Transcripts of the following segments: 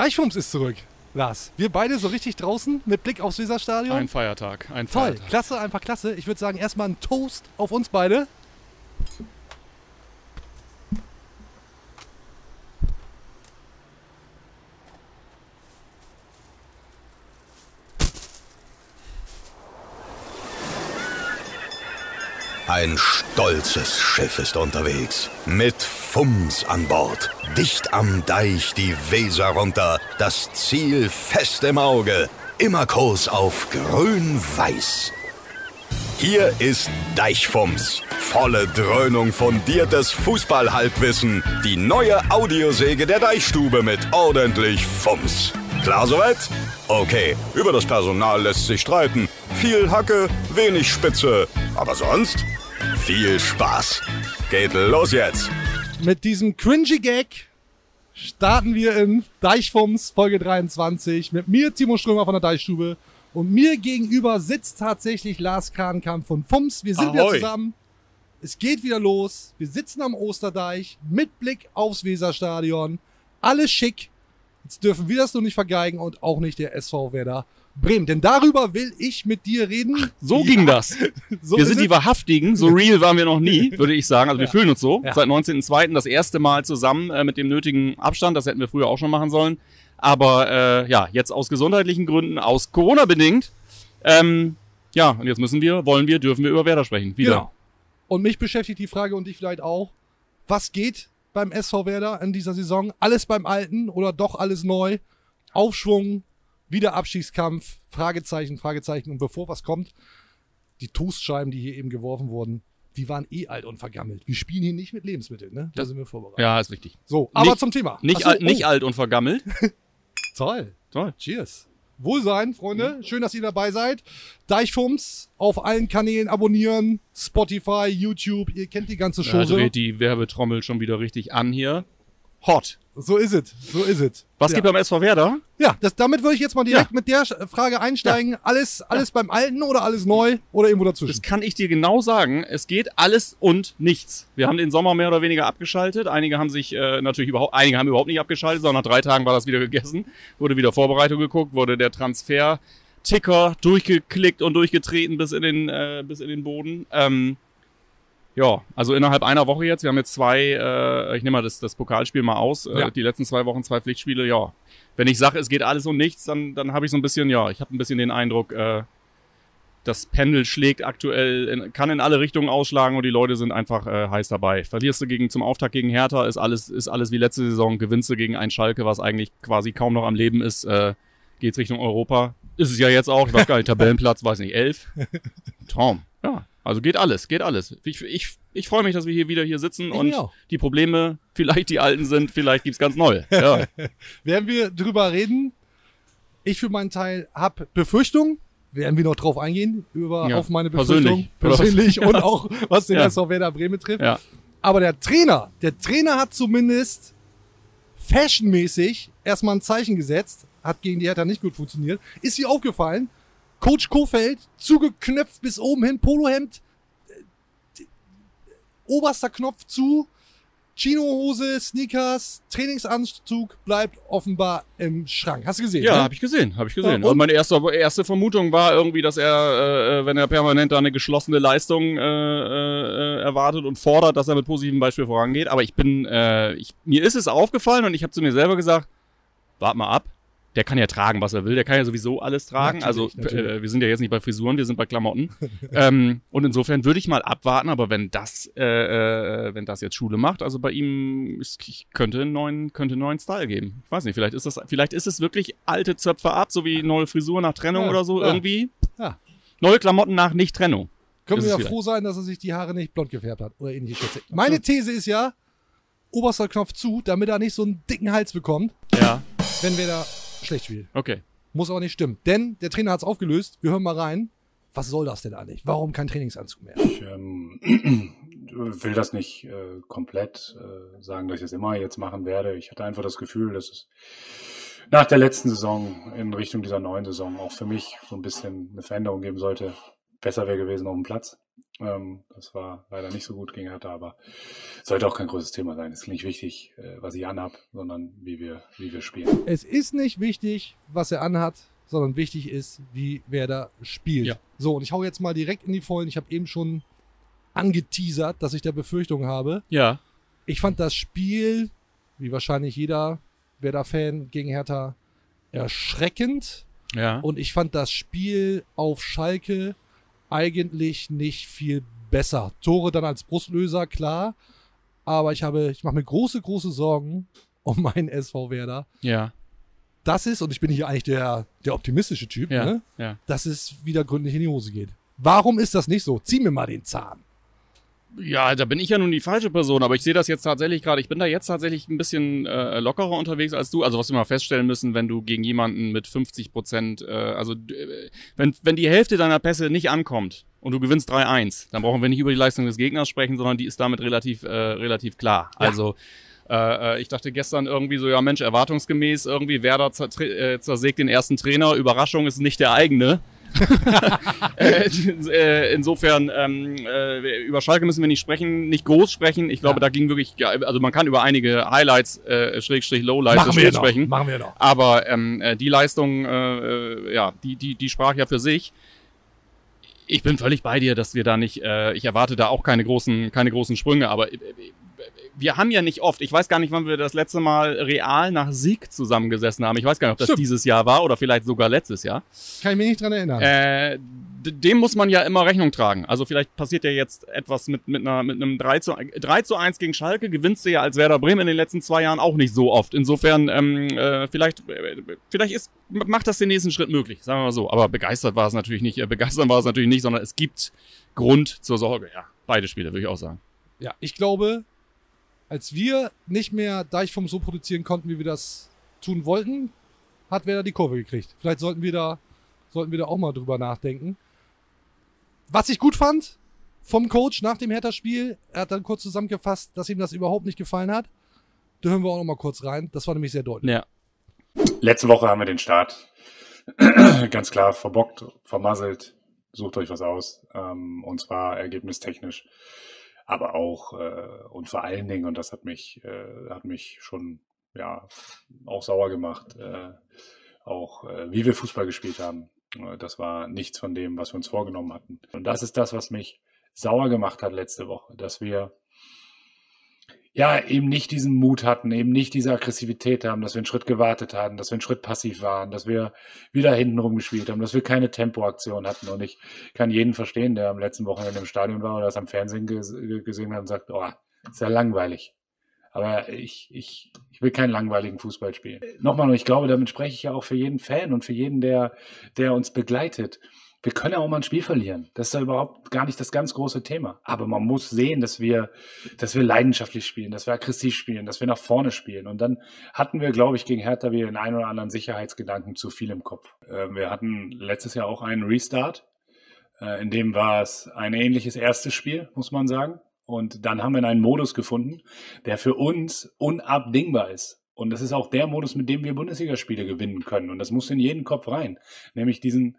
Deichfums ist zurück, Lars. Wir beide so richtig draußen mit Blick aufs Weserstadion. Ein Feiertag, ein Toll, Feiertag. klasse, einfach klasse. Ich würde sagen, erstmal ein Toast auf uns beide. Ein stolzes Schiff ist unterwegs. Mit Fums an Bord. Dicht am Deich die Weser runter. Das Ziel fest im Auge. Immer Kurs auf grün-weiß. Hier ist Deichfums. Volle Dröhnung fundiertes Fußballhalbwissen. Die neue Audiosäge der Deichstube mit ordentlich Fums. Klar soweit? Okay, über das Personal lässt sich streiten. Viel Hacke, wenig Spitze. Aber sonst viel Spaß. Geht los jetzt. Mit diesem cringy Gag starten wir in Deichfums Folge 23 mit mir, Timo Strömer von der Deichstube. Und mir gegenüber sitzt tatsächlich Lars Krankamp von Fums. Wir sind wieder Ahoi. zusammen. Es geht wieder los. Wir sitzen am Osterdeich mit Blick aufs Weserstadion. Alles schick. Jetzt dürfen wir das nur nicht vergeigen und auch nicht der SV Werder Bremen. Denn darüber will ich mit dir reden. So Ja, ging das. So wir sind die Wahrhaftigen. So real waren wir noch nie, würde ich sagen. Also wir Ja. fühlen uns so. Ja. Seit 19.02. das erste Mal zusammen äh, mit dem nötigen Abstand. Das hätten wir früher auch schon machen sollen. Aber äh, ja, jetzt aus gesundheitlichen Gründen, aus Corona bedingt. Ähm, ja, und jetzt müssen wir, wollen wir, dürfen wir über Werder sprechen. Wieder. Genau. Und mich beschäftigt die Frage und dich vielleicht auch. Was geht beim SV Werder in dieser Saison? Alles beim Alten oder doch alles neu? Aufschwung, wieder Abstiegskampf, Fragezeichen, Fragezeichen. Und bevor was kommt, die Toastscheiben, die hier eben geworfen wurden, die waren eh alt und vergammelt. Wir spielen hier nicht mit Lebensmitteln, ne? Da sind wir vorbereitet. Ja, ist richtig. So, aber Nicht- zum Thema. Nicht, so, alt, nicht oh, alt und vergammelt. Toll. Toll. Cheers. Wohlsein, Freunde. Schön, dass ihr dabei seid. Deichfums auf allen Kanälen abonnieren. Spotify, YouTube. Ihr kennt die ganze Da Chose. dreht die Werbetrommel schon wieder richtig an hier. Hot. So ist es. So ist es. Was ja. geht beim SV Werder? Ja, das, damit würde ich jetzt mal direkt Ja. mit der Frage einsteigen. Alles, alles beim Alten oder alles neu oder irgendwo dazwischen? Das kann ich dir genau sagen. Es geht alles und nichts. Wir haben den Sommer mehr oder weniger abgeschaltet. Einige haben sich äh, natürlich überhaupt, einige haben überhaupt nicht abgeschaltet, sondern nach drei Tagen war das wieder gegessen. Wurde wieder Vorbereitung geguckt, wurde der Transfer Ticker durchgeklickt und durchgetreten bis in den, äh, bis in den Boden. Ähm, ja, also innerhalb einer Woche jetzt. Wir haben jetzt zwei, äh, ich nehme mal das, das Pokalspiel mal aus. Äh, Ja. Die letzten zwei Wochen zwei Pflichtspiele. Ja, wenn ich sage, es geht alles und nichts, dann, dann habe ich so ein bisschen, ja, ich habe ein bisschen den Eindruck, äh, das Pendel schlägt aktuell, in, kann in alle Richtungen ausschlagen und die Leute sind einfach äh, heiß dabei. Verlierst du gegen, zum Auftakt gegen Hertha, ist alles, ist alles wie letzte Saison. Gewinnst du gegen ein Schalke, was eigentlich quasi kaum noch am Leben ist, äh, geht's Richtung Europa. Ist es ja jetzt auch, ich weiß gar nicht, Tabellenplatz, weiß nicht, elf. Traum. Ja, also geht alles, geht alles. Ich, ich, ich freue mich, dass wir hier wieder hier sitzen Ich und die Probleme vielleicht die alten sind, vielleicht gibt's ganz neue. Ja. Werden wir drüber reden? Ich für meinen Teil habe Befürchtungen. Werden wir noch drauf eingehen, über, Ja, auf meine persönlich. Befürchtungen. Persönlich Oder was? und auch, was den Ja. SV Werder Bremen betrifft. ja. Aber der Trainer, der Trainer hat zumindest fashionmäßig erstmal ein Zeichen gesetzt, hat gegen die Hertha nicht gut funktioniert. Ist dir aufgefallen? Coach Kofeld, zugeknöpft bis oben hin, Polohemd, äh, oberster Knopf zu, Chinohose, Sneakers, Trainingsanzug bleibt offenbar im Schrank. Hast du gesehen? Ja, ne? habe ich gesehen, habe ich gesehen. Ja, und und? meine erste, erste Vermutung war irgendwie, dass er, äh, wenn er permanent da eine geschlossene Leistung äh, äh, erwartet und fordert, dass er mit positivem Beispiel vorangeht. Aber ich bin, äh, ich, mir ist es aufgefallen und ich habe zu mir selber gesagt, wart mal ab. Der kann ja tragen, was er will. Der kann ja sowieso alles tragen. Natürlich, also natürlich. Äh, wir sind ja jetzt nicht bei Frisuren, wir sind bei Klamotten. ähm, und insofern würde ich mal abwarten. Aber wenn das, äh, äh, wenn das jetzt Schule macht, also bei ihm ich könnte einen neuen, könnte einen neuen Style geben. Ich weiß nicht, vielleicht ist das, vielleicht ist es wirklich alte Zöpfe ab, so wie neue Frisur nach Trennung Ja, oder so ja. irgendwie. Ja. Neue Klamotten nach Nicht-Trennung. Können wir ja froh sein, dass er sich die Haare nicht blond gefärbt hat oder ähnliche Schätze. Meine These ist ja, oberster Knopf zu, damit er nicht so einen dicken Hals bekommt, Ja. wenn wir da schlecht spielen. Okay. Muss aber nicht stimmen. Denn der Trainer hat es aufgelöst. Wir hören mal rein. Was soll das denn eigentlich? Warum kein Trainingsanzug mehr? Ich ähm, will das nicht äh, komplett äh, sagen, dass ich es immer jetzt machen werde. Ich hatte einfach das Gefühl, dass es nach der letzten Saison in Richtung dieser neuen Saison auch für mich so ein bisschen eine Veränderung geben sollte. Besser wäre gewesen auf dem Platz. Ähm, das war leider nicht so gut gegen Hertha, aber sollte auch kein großes Thema sein. Es ist nicht wichtig, äh, was ich anhab, sondern wie wir, wie wir spielen. Es ist nicht wichtig, was er anhat, sondern wichtig ist, wie wer da spielt. Ja. So, und ich hau jetzt mal direkt in die Vollen. Ich habe eben schon angeteasert, dass ich der Befürchtung habe. Ja. Ich fand das Spiel, wie wahrscheinlich jeder Werder-Fan gegen Hertha, erschreckend. Ja. Und ich fand das Spiel auf Schalke eigentlich nicht viel besser. Tore dann als Brustlöser, klar. Aber ich habe, ich mache mir große, große Sorgen um meinen SV Werder. ja. Das ist, und ich bin hier eigentlich der, der optimistische Typ, Ja. ne? Ja. dass es wieder gründlich in die Hose geht. Warum ist das nicht so? Zieh mir mal den Zahn. Ja, da bin ich ja nun die falsche Person, aber ich sehe das jetzt tatsächlich gerade. Ich bin da jetzt tatsächlich ein bisschen äh, lockerer unterwegs als du. Also was wir mal feststellen müssen, wenn du gegen jemanden mit 50 Prozent, äh, also äh, wenn, wenn die Hälfte deiner Pässe nicht ankommt und du gewinnst 3-1, dann brauchen wir nicht über die Leistung des Gegners sprechen, sondern die ist damit relativ, äh, relativ klar. Ja. Also äh, äh, ich dachte gestern irgendwie so, ja Mensch, erwartungsgemäß irgendwie Werder zer zersägt den ersten Trainer. Überraschung ist nicht der eigene. äh, äh, insofern, ähm, äh, über Schalke müssen wir nicht sprechen, nicht groß sprechen. Ich glaube, Ja. da ging wirklich, also man kann über einige Highlights, äh, Schrägstrich Lowlights Machen wir Spiels noch. sprechen. Machen wir noch. Aber ähm, äh, die Leistung, äh, ja, die, die, die sprach ja für sich. Ich bin völlig bei dir, dass wir da nicht, äh, ich erwarte da auch keine großen, keine großen Sprünge, aber wir haben ja nicht oft, ich weiß gar nicht, wann wir das letzte Mal real nach Sieg zusammengesessen haben. Ich weiß gar nicht, ob das Stimmt. dieses Jahr war oder vielleicht sogar letztes Jahr. Kann ich mich nicht dran erinnern. Äh, dem muss man ja immer Rechnung tragen. Also vielleicht passiert ja jetzt etwas mit, mit, einer, mit einem 3 zu, 3 zu 1 gegen Schalke, gewinnst du ja als Werder Bremen in den letzten zwei Jahren auch nicht so oft. Insofern, ähm, äh, vielleicht, äh, vielleicht ist, macht das den nächsten Schritt möglich, sagen wir mal so. Aber begeistert war es natürlich nicht, äh, begeistern war es natürlich nicht, sondern es gibt Grund zur Sorge. Ja, beide Spiele, würde ich auch sagen. Ja, ich glaube, als wir nicht mehr Deichfunk so produzieren konnten, wie wir das tun wollten, hat Werder die Kurve gekriegt. Vielleicht sollten wir da, sollten wir da auch mal drüber nachdenken. Was ich gut fand vom Coach nach dem Hertha-Spiel, er hat dann kurz zusammengefasst, dass ihm das überhaupt nicht gefallen hat. Da hören wir auch noch mal kurz rein. Das war nämlich sehr deutlich. Ja. Letzte Woche haben wir den Start ganz klar verbockt, vermasselt. Sucht euch was aus. Ähm, und zwar ergebnistechnisch. Aber auch äh, und vor allen Dingen, und das hat mich, äh, hat mich schon ja auch sauer gemacht, äh, auch äh, wie wir Fußball gespielt haben. Äh, Das war nichts von dem, was wir uns vorgenommen hatten. Und das ist das, was mich sauer gemacht hat letzte Woche, dass wir ja, eben nicht diesen Mut hatten, eben nicht diese Aggressivität haben, dass wir einen Schritt gewartet hatten, dass wir einen Schritt passiv waren, dass wir wieder hinten rumgespielt haben, dass wir keine Tempoaktion hatten. Und ich kann jeden verstehen, der am letzten Wochenende im Stadion war oder das am Fernsehen ges gesehen hat und sagt, oh, ist ja langweilig. Aber ich, ich, ich will keinen langweiligen Fußball spielen. Nochmal, und ich glaube, damit spreche ich ja auch für jeden Fan und für jeden, der, der uns begleitet. Wir können ja auch mal ein Spiel verlieren. Das ist ja überhaupt gar nicht das ganz große Thema. Aber man muss sehen, dass wir, dass wir leidenschaftlich spielen, dass wir aggressiv spielen, dass wir nach vorne spielen. Und dann hatten wir, glaube ich, gegen Hertha wieder den einen oder anderen Sicherheitsgedanken zu viel im Kopf. Äh, Wir hatten letztes Jahr auch einen Restart. Äh, In dem war es ein ähnliches erstes Spiel, muss man sagen. Und dann haben wir einen Modus gefunden, der für uns unabdingbar ist. Und das ist auch der Modus, mit dem wir Bundesligaspiele gewinnen können. Und das muss in jeden Kopf rein. Nämlich diesen,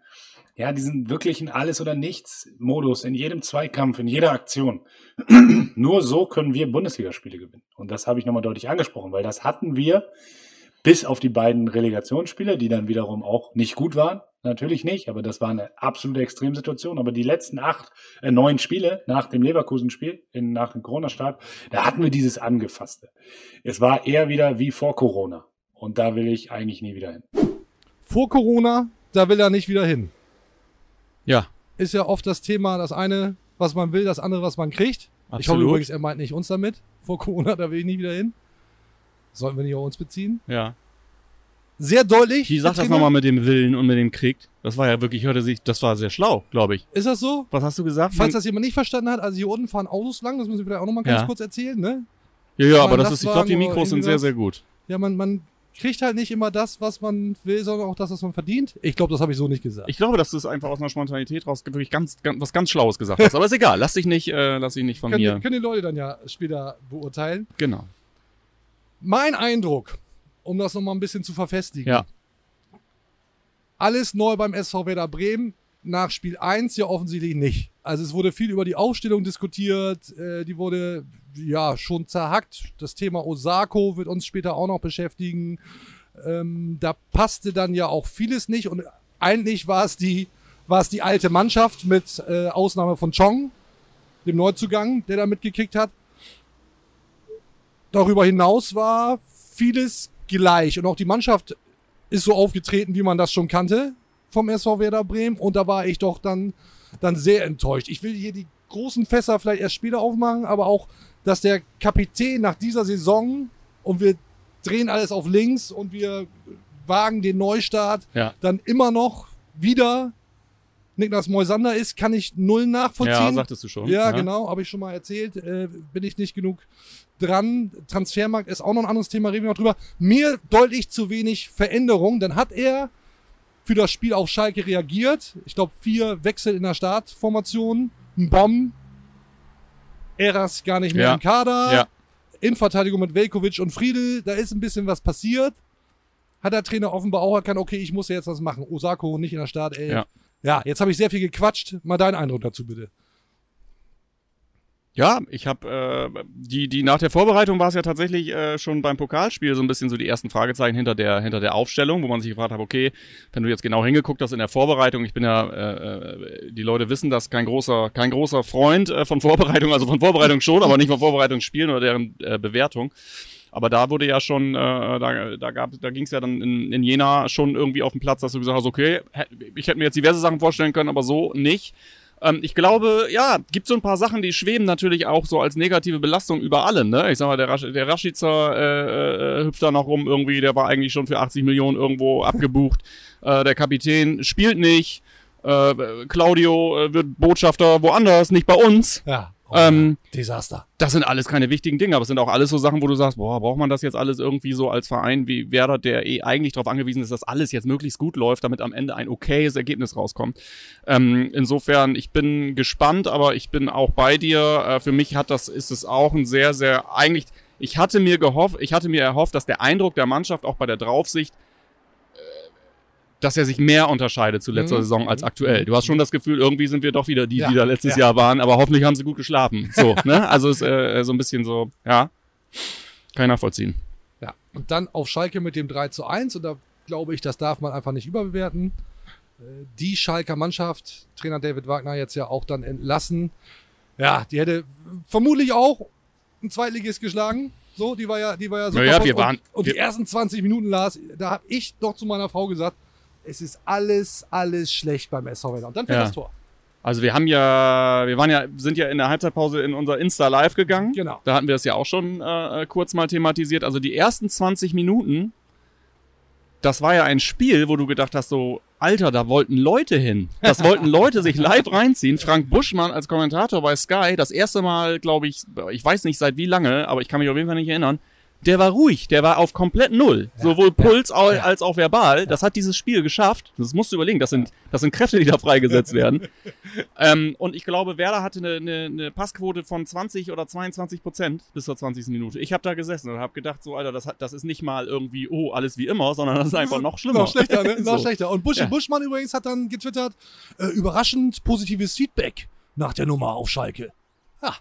ja, diesen wirklichen Alles- oder Nichts-Modus in jedem Zweikampf, in jeder Aktion. Nur so können wir Bundesligaspiele gewinnen. Und das habe ich nochmal deutlich angesprochen, weil das hatten wir bis auf die beiden Relegationsspiele, die dann wiederum auch nicht gut waren. Natürlich nicht, aber das war eine absolute Extremsituation. Aber die letzten acht, äh, neun Spiele nach dem Leverkusen-Spiel, in- nach dem Corona-Start, da hatten wir dieses Angefasste. Es war eher wieder wie vor Corona. Und da will ich eigentlich nie wieder hin. Vor Corona, da will er nicht wieder hin. Ja, Ist ja oft das Thema, das eine, was man will, das andere, was man kriegt. Ich hoffe Absolut. übrigens, er meint nicht uns damit. Vor Corona, da will ich nie wieder hin. Sollten wir nicht auf uns beziehen. ja. Sehr deutlich. Wie sagt das nochmal mit dem Willen und mit dem Krieg? Das war ja wirklich, hörte sich, das war sehr schlau, glaube ich. Ist das so? Was hast du gesagt? Falls das jemand nicht verstanden hat, also hier unten fahren Autos lang, das müssen wir vielleicht auch nochmal ganz Ja. kurz erzählen, ne? ja, ja, aber das ist, ich glaube, die Mikros sind sehr, sehr gut. Ja, man, man kriegt halt nicht immer das, was man will, sondern auch das, was man verdient. Ich glaube, das habe ich so nicht gesagt. Ich glaube, dass du es einfach aus einer Spontanität raus wirklich ganz, ganz, was ganz Schlaues gesagt hast. Aber ist egal, lass dich nicht, äh, lass dich nicht von können, mir. die, können die Leute dann ja später beurteilen. Genau. Mein Eindruck, um das nochmal ein bisschen zu verfestigen. Ja. Alles neu beim SV Werder Bremen. nach Spiel 1 ja offensichtlich nicht. Also es wurde viel über die Aufstellung diskutiert, äh, die wurde ja schon zerhackt. Das Thema Osako wird uns später auch noch beschäftigen. Ähm, da passte dann ja auch vieles nicht und eigentlich war es die, war es die alte Mannschaft mit äh, Ausnahme von Chong, dem Neuzugang, der da mitgekickt hat. Darüber hinaus war vieles gleich und auch die Mannschaft ist so aufgetreten, wie man das schon kannte vom SV Werder Bremen und da war ich doch dann, dann sehr enttäuscht. Ich will hier die großen Fässer vielleicht erst später aufmachen, aber auch, dass der Kapitän nach dieser Saison und wir drehen alles auf links und wir wagen den Neustart, Ja. dann immer noch wieder Niklas Moisander ist, kann ich null nachvollziehen. Ja, sagtest du schon. Ja, genau, habe ich schon mal erzählt. Äh, bin ich nicht genug dran. Transfermarkt ist auch noch ein anderes Thema, reden wir noch drüber. Mir deutlich zu wenig Veränderung. Dann hat er für das Spiel auf Schalke reagiert. Ich glaube, vier Wechsel in der Startformation. Ein Bomb. Eras gar nicht mehr Ja. im Kader. Ja. In Verteidigung mit Velkovic und Friedel. Da ist ein bisschen was passiert. Hat der Trainer offenbar auch erkannt, okay, ich muss ja jetzt was machen. Osako nicht in der Startelf. Ja. ja, jetzt habe ich sehr viel gequatscht. Mal deinen Eindruck dazu bitte. Ja, ich habe äh, die die nach der Vorbereitung war es ja tatsächlich äh, schon beim Pokalspiel so ein bisschen so die ersten Fragezeichen hinter der hinter der Aufstellung, wo man sich gefragt hat, okay, wenn du jetzt genau hingeguckt hast in der Vorbereitung, ich bin ja äh, äh, die Leute wissen, dass kein großer kein großer Freund äh, von Vorbereitung, also von Vorbereitung schon, aber nicht von Vorbereitungsspielen oder deren äh, Bewertung. Aber da wurde ja schon, äh, da, da, gab, da ging es ja dann in, in Jena schon irgendwie auf den Platz, dass du gesagt hast, okay, ich hätte mir jetzt diverse Sachen vorstellen können, aber so nicht. Ähm, ich glaube, ja, gibt so ein paar Sachen, die schweben natürlich auch so als negative Belastung über alle. Ne? Ich sag mal, der, Rasch, der Rashica äh, äh, hüpft da noch rum irgendwie, der war eigentlich schon für 80 Millionen irgendwo abgebucht. äh, der Kapitän spielt nicht. Äh, Claudio äh, wird Botschafter woanders, nicht bei uns. Ja. Ähm, Desaster. Das sind alles keine wichtigen Dinge, aber es sind auch alles so Sachen, wo du sagst, boah, braucht man das jetzt alles irgendwie so als Verein wie Werder, der eh eigentlich darauf angewiesen ist, dass alles jetzt möglichst gut läuft, damit am Ende ein okayes Ergebnis rauskommt. Ähm, insofern, ich bin gespannt, aber ich bin auch bei dir. Äh, für mich hat das, ist es auch ein sehr, sehr, eigentlich, ich hatte mir gehofft, ich hatte mir erhofft, dass der Eindruck der Mannschaft auch bei der Draufsicht dass er sich mehr unterscheidet zu letzter Mhm. Saison als aktuell. Du hast schon das Gefühl, irgendwie sind wir doch wieder die, Ja, die da letztes ja. Jahr waren, aber hoffentlich haben sie gut geschlafen. So, ne? Also ist äh, so ein bisschen so, ja, kann ich nachvollziehen. Ja. Und dann auf Schalke mit dem 3 zu 1. Und da glaube ich, das darf man einfach nicht überbewerten. Äh, Die Schalker Mannschaft, Trainer David Wagner jetzt ja auch dann entlassen. Ja, die hätte vermutlich auch ein Zweitligist geschlagen. So, die war ja, die war ja super. Naja, top. wir waren- und, und die ersten 20 Minuten las, da habe ich doch zu meiner Frau gesagt, es ist alles, alles schlecht beim SV Werder. Und dann fällt Ja. das Tor. Also wir haben ja, wir waren ja, sind ja in der Halbzeitpause in unser Insta Live gegangen. Genau. Da hatten wir es ja auch schon äh, kurz mal thematisiert. Also die ersten 20 Minuten, das war ja ein Spiel, wo du gedacht hast, so, Alter, da wollten Leute hin. Das wollten Leute sich live reinziehen. Frank Buschmann als Kommentator bei Sky, das erste Mal, glaube ich, ich weiß nicht seit wie lange, aber ich kann mich auf jeden Fall nicht erinnern. Der war ruhig, der war auf komplett Null. Sowohl Puls au- ja. als auch verbal. Das hat dieses Spiel geschafft. Das musst du überlegen. Das sind, das sind Kräfte, die da freigesetzt werden. ähm, und ich glaube, Werder hatte eine, eine, eine Passquote von 20 oder 22 Prozent bis zur 20. Minute. Ich habe da gesessen und habe gedacht, so, Alter, das, hat, das ist nicht mal irgendwie, oh, alles wie immer, sondern das ist einfach noch schlimmer. Noch schlechter, ne? Noch So. schlechter. Und Busch, Ja. Buschmann übrigens hat dann getwittert, äh, überraschend positives Feedback nach der Nummer auf Schalke. Ja.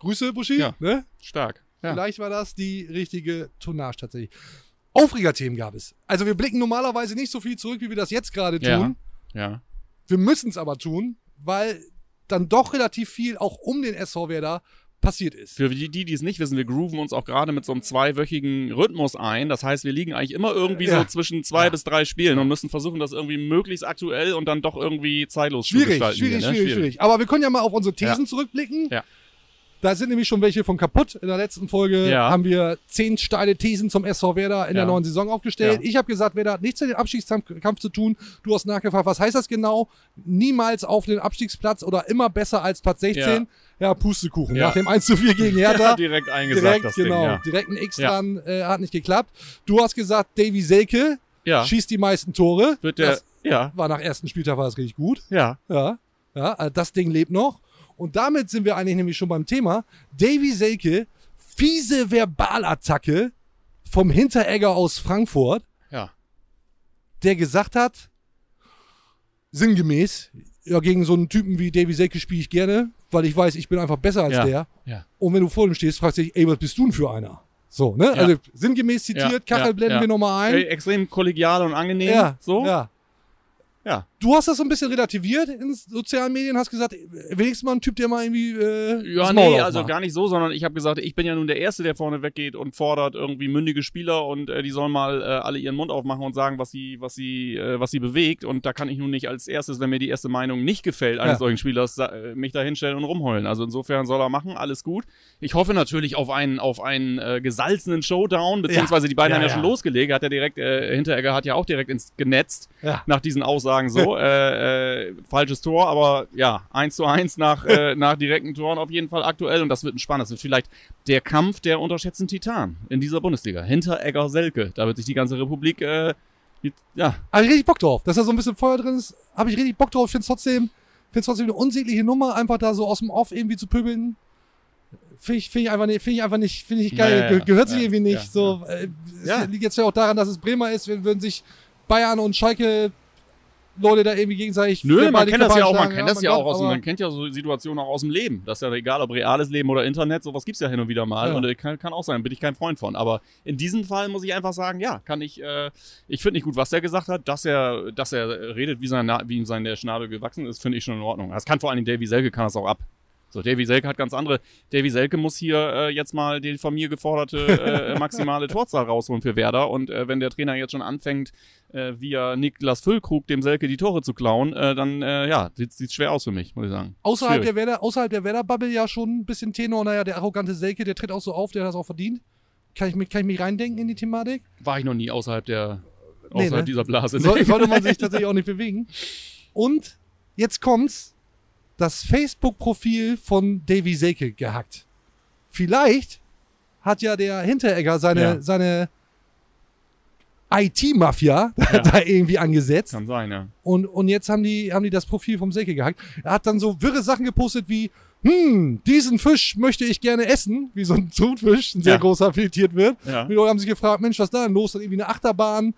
Grüße, Buschi. Ja. Ne? Stark. Ja. Vielleicht war das die richtige Tonnage tatsächlich. Aufregerthemen gab es. Also wir blicken normalerweise nicht so viel zurück, wie wir das jetzt gerade Ja. tun. ja. Wir müssen es aber tun, weil dann doch relativ viel auch um den SV Werder passiert ist. Für die, die es nicht wissen, wir grooven uns auch gerade mit so einem zweiwöchigen Rhythmus ein. Das heißt, wir liegen eigentlich immer irgendwie Ja. so zwischen zwei Ja. bis drei Spielen und müssen versuchen, das irgendwie möglichst aktuell und dann doch irgendwie zeitlos zu Schwierig, gestalten. schwierig, hier, ne? schwierig, schwierig. Aber wir können ja mal auf unsere Thesen Ja. zurückblicken. Ja. Da sind nämlich schon welche von kaputt. In der letzten Folge Ja. haben wir zehn steile Thesen zum SV Werder in der Ja. neuen Saison aufgestellt. Ja. Ich habe gesagt, Werder hat nichts mit dem Abstiegskampf zu tun. Du hast nachgefragt, was heißt das genau? Niemals auf den Abstiegsplatz oder immer besser als Platz 16. Ja, Pustekuchen. Nach dem 1 zu 4 gegen Hertha. direkt eingesagt, direkt, das genau. Ding, ja. Direkt ein X dran, äh, hat nicht geklappt. Du hast gesagt, Davy Selke Ja, schießt die meisten Tore. wird der, das ja, war nach ersten Spieltag war das richtig gut. ja, Ja, ja, also das Ding lebt noch. Und damit sind wir eigentlich nämlich schon beim Thema. Davy Selke, fiese Verbalattacke vom Hinteregger aus Frankfurt, ja. der gesagt hat, sinngemäß, ja, gegen so einen Typen wie Davy Selke spiele ich gerne, weil ich weiß, ich bin einfach besser als Ja. der. Ja. Und wenn du vor ihm stehst, fragst du dich, ey, was bist du denn für einer? So, ne? Ja. Also sinngemäß zitiert, Kachel ja, blenden ja. wir nochmal ein. Ey, extrem kollegial und angenehm. ja, so? ja. Ja. Du hast das so ein bisschen relativiert in sozialen Medien, hast gesagt, wenigstens mal ein Typ, der mal irgendwie äh, Ja, nee, also aufmacht. gar nicht so, sondern ich habe gesagt, ich bin ja nun der Erste, der vorne weggeht und fordert irgendwie mündige Spieler und äh, die sollen mal äh, alle ihren Mund aufmachen und sagen, was sie, was sie, äh, was sie bewegt. Und da kann ich nun nicht als erstes, wenn mir die erste Meinung nicht gefällt eines Ja. solchen Spielers, äh, mich da hinstellen und rumheulen. Also insofern soll er machen, alles gut. Ich hoffe natürlich auf einen, auf einen äh, gesalzenen Showdown, beziehungsweise die beiden Ja, haben ja, ja. schon losgelegt. Hat ja direkt, äh, Hinteregger hat ja auch direkt ins genetzt Ja. nach diesen Aussagen so. Äh, äh, falsches Tor, aber ja, 1 zu 1 nach, äh, nach direkten Toren auf jeden Fall aktuell und das wird ein spannendes. Das wird vielleicht der Kampf der unterschätzten Titan in dieser Bundesliga. Hinter Egger Selke. Da wird sich die ganze Republik, äh, ja, Habe ich richtig Bock drauf. Dass da so ein bisschen Feuer drin ist, habe ich richtig Bock drauf. Ich finde trotzdem, find's trotzdem eine unsägliche Nummer, einfach da so aus dem Off irgendwie zu pöbeln. Finde ich, find ich einfach nicht, finde ich einfach nicht, finde ich geil. Ja, ja, ja. gehört sich irgendwie nicht. so, äh, es liegt jetzt ja auch daran, dass es Bremer ist, wenn würden sich Bayern und Schalke Leute da irgendwie gegenseitig. Nö, man kennt das ja auch, man kennt das ja auch aus, man kennt ja so Situationen auch aus dem Leben. Das ist ja egal, ob reales Leben oder Internet, sowas gibt's ja hin und wieder mal. Ja. Und äh, kann, kann auch sein, bin ich kein Freund von. Aber in diesem Fall muss ich einfach sagen, ja, kann ich, äh, ich finde nicht gut, was er gesagt hat, dass er, dass er redet, wie, sein, wie ihm sein der Schnabel gewachsen ist, finde ich schon in Ordnung. Das kann vor allem Davy Selke kann das auch ab. So, Davy Selke hat ganz andere. Davy Selke muss hier äh, jetzt mal die von mir geforderte äh, maximale Torzahl rausholen für Werder. Und äh, wenn der Trainer jetzt schon anfängt, äh, via Niklas Füllkrug dem Selke die Tore zu klauen, äh, dann äh, ja, sieht sieht schwer aus für mich, muss ich sagen. Außerhalb Schwierig. der, Werder, außerhalb der Werder-Bubble ja schon ein bisschen Tenor. Naja, der arrogante Selke, der tritt auch so auf, der hat das auch verdient. Kann ich mich, kann ich mich reindenken in die Thematik? War ich noch nie außerhalb der Nee, außerhalb ne? dieser Blase. So, sollte man sich tatsächlich auch nicht bewegen. Und jetzt kommt's, das Facebook-Profil von Davy Selke gehackt. Vielleicht hat ja der Hinteregger seine, Ja. seine IT-Mafia Ja. da irgendwie angesetzt. Kann sein, ja. Und, und jetzt haben die, haben die das Profil vom Selke gehackt. Er hat dann so wirre Sachen gepostet wie, hm, diesen Fisch möchte ich gerne essen, wie so ein Thunfisch, ein sehr Ja. großer filetiert wird. Ja. Die Leute haben sich gefragt, Mensch, was ist da denn los? Dann irgendwie eine Achterbahn,